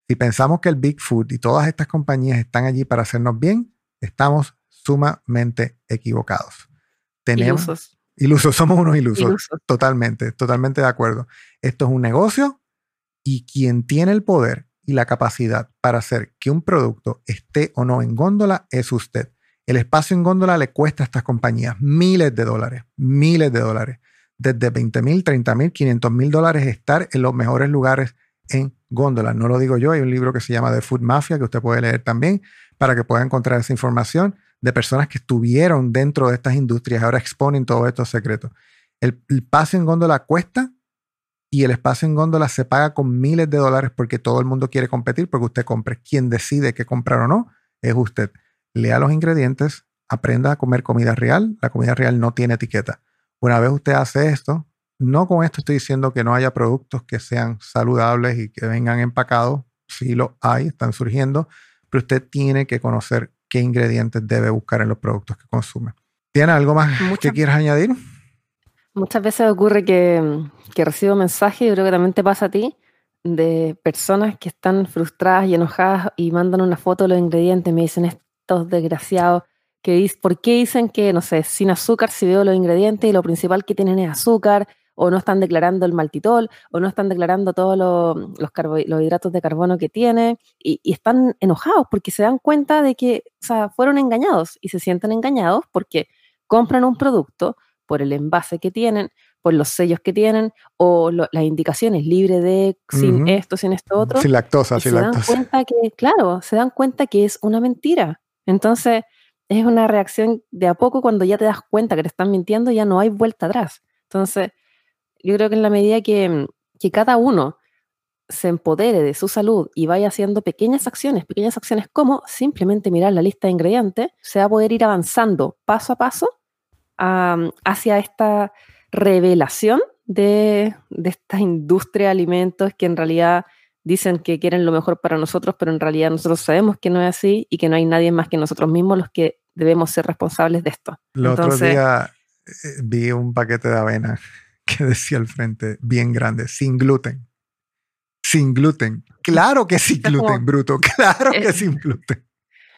Si pensamos que el Big Food y todas estas compañías están allí para hacernos bien, estamos sumamente equivocados. Tenemos. Ilusos, [laughs] somos unos ilusos. Totalmente, totalmente de acuerdo. Esto es un negocio y quien tiene el poder y la capacidad para hacer que un producto esté o no en góndola es usted. El espacio en góndola le cuesta a estas compañías miles de dólares, miles de dólares. Desde 20 mil, 30 mil, 500 mil dólares estar en los mejores lugares en góndola. No lo digo yo, hay un libro que se llama The Food Mafia que usted puede leer también para que pueda encontrar esa información de personas que estuvieron dentro de estas industrias, ahora exponen todos estos secretos. El, el pase en góndola cuesta y el espacio en góndola se paga con miles de dólares porque todo el mundo quiere competir porque usted compre. Quien decide qué comprar o no es usted. Lea los ingredientes, aprenda a comer comida real. La comida real no tiene etiqueta. Una vez usted hace esto, no con esto estoy diciendo que no haya productos que sean saludables y que vengan empacados. Sí lo hay, están surgiendo, pero usted tiene que conocer qué ingredientes debe buscar en los productos que consume. ¿Tiene algo más que quieras añadir? Muchas veces ocurre que, que recibo mensajes, y creo que también te pasa a ti, de personas que están frustradas y enojadas y mandan una foto de los ingredientes. Me dicen estos desgraciados que ¿por qué dicen que, no sé, sin azúcar si veo los ingredientes y lo principal que tienen es azúcar? O no están declarando el maltitol, o no están declarando todos los, los, hidratos de carbono que tiene, y, y, están enojados porque se dan cuenta de que o sea, fueron engañados y se sienten engañados porque compran un producto por el envase que tienen, por los sellos que tienen o las indicaciones libre de sin esto, sin esto otro. Sin lactosa, sin se lactosa. dan cuenta que, claro, se dan cuenta que es una mentira. Entonces, es una reacción de a poco cuando ya te das cuenta que te están mintiendo, ya no hay vuelta atrás. Entonces, yo creo que en la medida que, que cada uno se empodere de su salud y vaya haciendo pequeñas acciones, pequeñas acciones como simplemente mirar la lista de ingredientes, se va a poder ir avanzando paso a paso hacia esta revelación de, esta industria de alimentos que en realidad dicen que quieren lo mejor para nosotros, pero en realidad nosotros sabemos que no es así y que no hay nadie más que nosotros mismos los que debemos ser responsables de esto. El otro día vi un paquete de avena [laughs] que decía al frente, bien grande, sin gluten. Sin gluten. Claro que sin gluten, bruto. [laughs] Claro que sin gluten.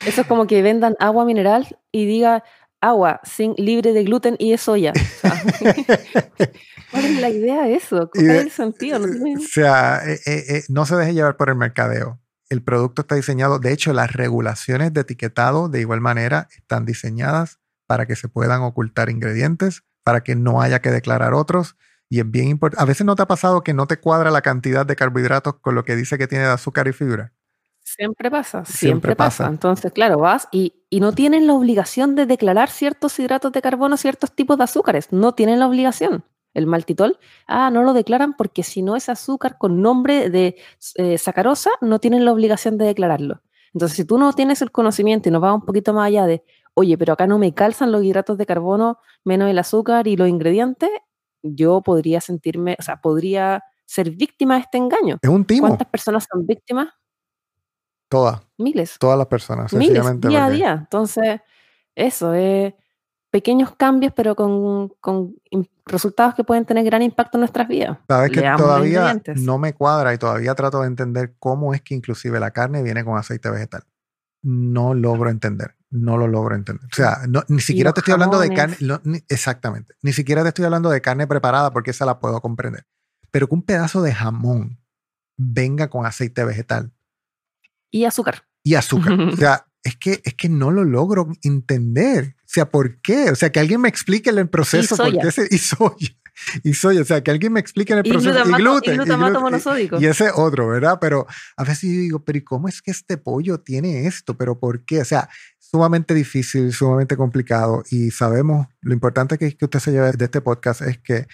Eso es como que vendan agua mineral y diga agua sin, libre de gluten y de soya. [laughs] ¿Cuál es la idea de eso? ¿Cuál es el sentido? O sea, eh, eh, eh, no se deje llevar por el mercadeo. El producto está diseñado, de hecho, las regulaciones de etiquetado de igual manera están diseñadas para que se puedan ocultar ingredientes, para que no haya que declarar otros. Y es bien importante. A veces no te ha pasado que no te cuadra la cantidad de carbohidratos con lo que dice que tiene de azúcar y fibra. Siempre pasa, siempre, pasa. Entonces, claro, vas y, y, no tienen la obligación de declarar ciertos hidratos de carbono, ciertos tipos de azúcares. No tienen la obligación. El maltitol, ah, no lo declaran porque si no es azúcar con nombre de eh, sacarosa, no tienen la obligación de declararlo. Entonces, si tú no tienes el conocimiento y nos vas un poquito más allá de, oye, pero acá no me calzan los hidratos de carbono menos el azúcar y los ingredientes, yo podría sentirme, o sea, podría ser víctima de este engaño. Es un timo. ¿Cuántas personas son víctimas? Todas. Miles. Todas las personas. Miles, día a día. Entonces, eso es pequeños cambios, pero con, con, resultados que pueden tener gran impacto en nuestras vidas. Sabes que todavía no me cuadra y todavía trato de entender cómo es que inclusive la carne viene con aceite vegetal. No logro entender, no lo logro entender. O sea, ni siquiera te estoy hablando de carne, exactamente, ni siquiera te estoy hablando de carne preparada porque esa la puedo comprender. Pero que un pedazo de jamón venga con aceite vegetal, y azúcar. Y azúcar. [laughs] o sea, es que, es que no lo logro entender. O sea, ¿por qué? O sea, que alguien me explique el proceso. Y soya. y soya. Y soya. O sea, que alguien me explique en el proceso. y gluten. Y glutamato monosódico. Y, ese otro, ¿verdad? Pero a veces yo digo, pero ¿y cómo es que este pollo tiene esto? ¿Pero por qué? O sea, sumamente difícil, sumamente complicado. Y sabemos, lo importante que, que usted se lleve de este podcast es que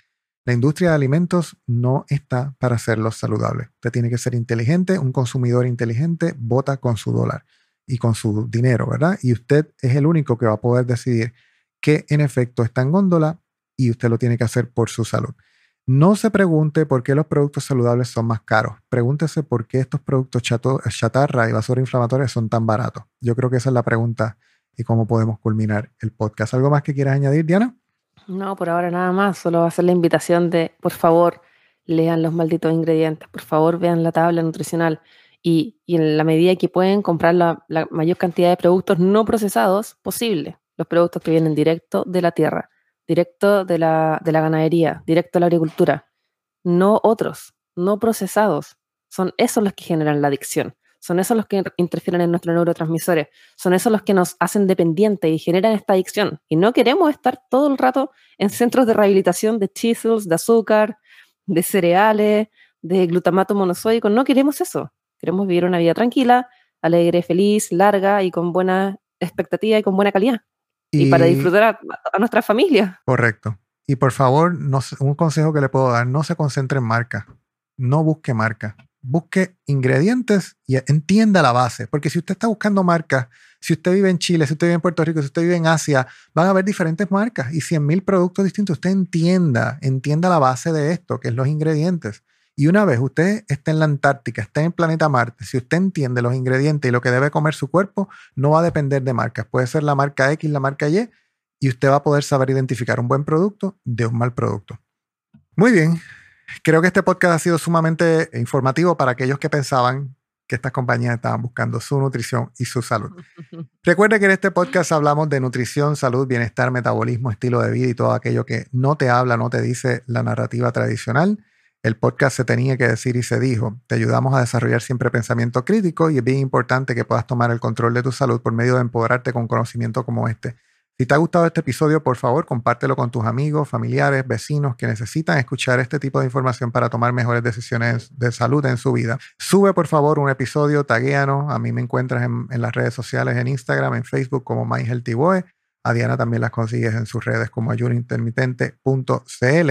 la industria de alimentos no está para hacerlos saludables. Usted tiene que ser inteligente, un consumidor inteligente vota con su dólar y con su dinero, ¿verdad? Y usted es el único que va a poder decidir qué en efecto está en góndola y usted lo tiene que hacer por su salud. No se pregunte por qué los productos saludables son más caros. Pregúntese por qué estos productos chatarra y basura inflamatoria son tan baratos. Yo creo que esa es la pregunta y cómo podemos culminar el podcast. ¿Algo más que quieras añadir, Diana? No, por ahora nada más. Solo va a ser la invitación de, por favor, lean los malditos ingredientes. Por favor, vean la tabla nutricional y, en la medida que pueden comprar la, mayor cantidad de productos no procesados posible, los productos que vienen directo de la tierra, directo de la, de la ganadería, directo de la agricultura, no otros, no procesados. Son esos los que generan la adicción, son esos los que interfieren en nuestros neurotransmisores, son esos los que nos hacen dependientes y generan esta adicción. Y no queremos estar todo el rato en centros de rehabilitación de chisels, de azúcar, de cereales, de glutamato monosódico, no queremos eso. Queremos vivir una vida tranquila, alegre, feliz, larga y con buena expectativa y con buena calidad. Y, para disfrutar a, nuestra familia. Correcto. Y por favor, un consejo que le puedo dar, no se concentre en marca. No busque marca. Busque ingredientes y entienda la base. Porque si usted está buscando marcas, si usted vive en Chile, si usted vive en Puerto Rico, si usted vive en Asia, van a haber diferentes marcas y 100.000 productos distintos. Usted entienda, entienda la base de esto, que es los ingredientes. Y una vez usted esté en la Antártica, esté en el planeta Marte, si usted entiende los ingredientes y lo que debe comer su cuerpo, no va a depender de marcas. Puede ser la marca X, la marca Y, y usted va a poder saber identificar un buen producto de un mal producto. Muy bien, creo que este podcast ha sido sumamente informativo para aquellos que pensaban que estas compañías estaban buscando su nutrición y su salud. [laughs] Recuerde que en este podcast hablamos de nutrición, salud, bienestar, metabolismo, estilo de vida y todo aquello que no te habla, no te dice la narrativa tradicional. El podcast se tenía que decir y se dijo. Te ayudamos a desarrollar siempre pensamiento crítico y es bien importante que puedas tomar el control de tu salud por medio de empoderarte con conocimiento como este. Si te ha gustado este episodio, por favor, compártelo con tus amigos, familiares, vecinos que necesitan escuchar este tipo de información para tomar mejores decisiones de salud en su vida. Sube, por favor, un episodio, taguéanos. A mí me encuentras en, las redes sociales, en Instagram, en Facebook como MyHealthyBoy. A Diana también las consigues en sus redes como ayunointermitente.cl.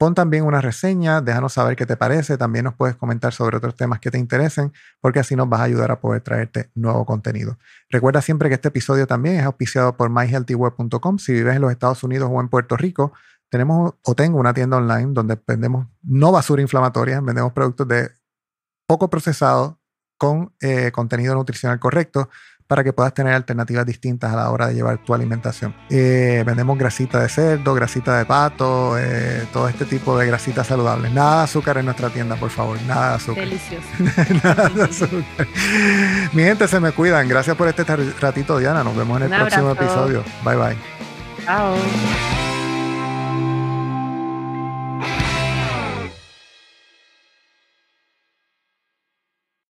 Pon también una reseña, déjanos saber qué te parece, también nos puedes comentar sobre otros temas que te interesen, porque así nos vas a ayudar a poder traerte nuevo contenido. Recuerda siempre que este episodio también es auspiciado por myhealthyweb.com. Si vives en los Estados Unidos o en Puerto Rico, tenemos o tengo una tienda online donde vendemos no basura inflamatoria, vendemos productos de poco procesados con eh, contenido nutricional correcto para que puedas tener alternativas distintas a la hora de llevar tu alimentación. Eh, vendemos grasita de cerdo, grasita de pato, eh, todo este tipo de grasitas saludables. Nada de azúcar en nuestra tienda, por favor, nada de azúcar. Delicioso. [laughs] nada de azúcar. Mi gente, se me cuidan. Gracias por este ratito, Diana. Nos vemos en el próximo episodio. Bye bye. Chao.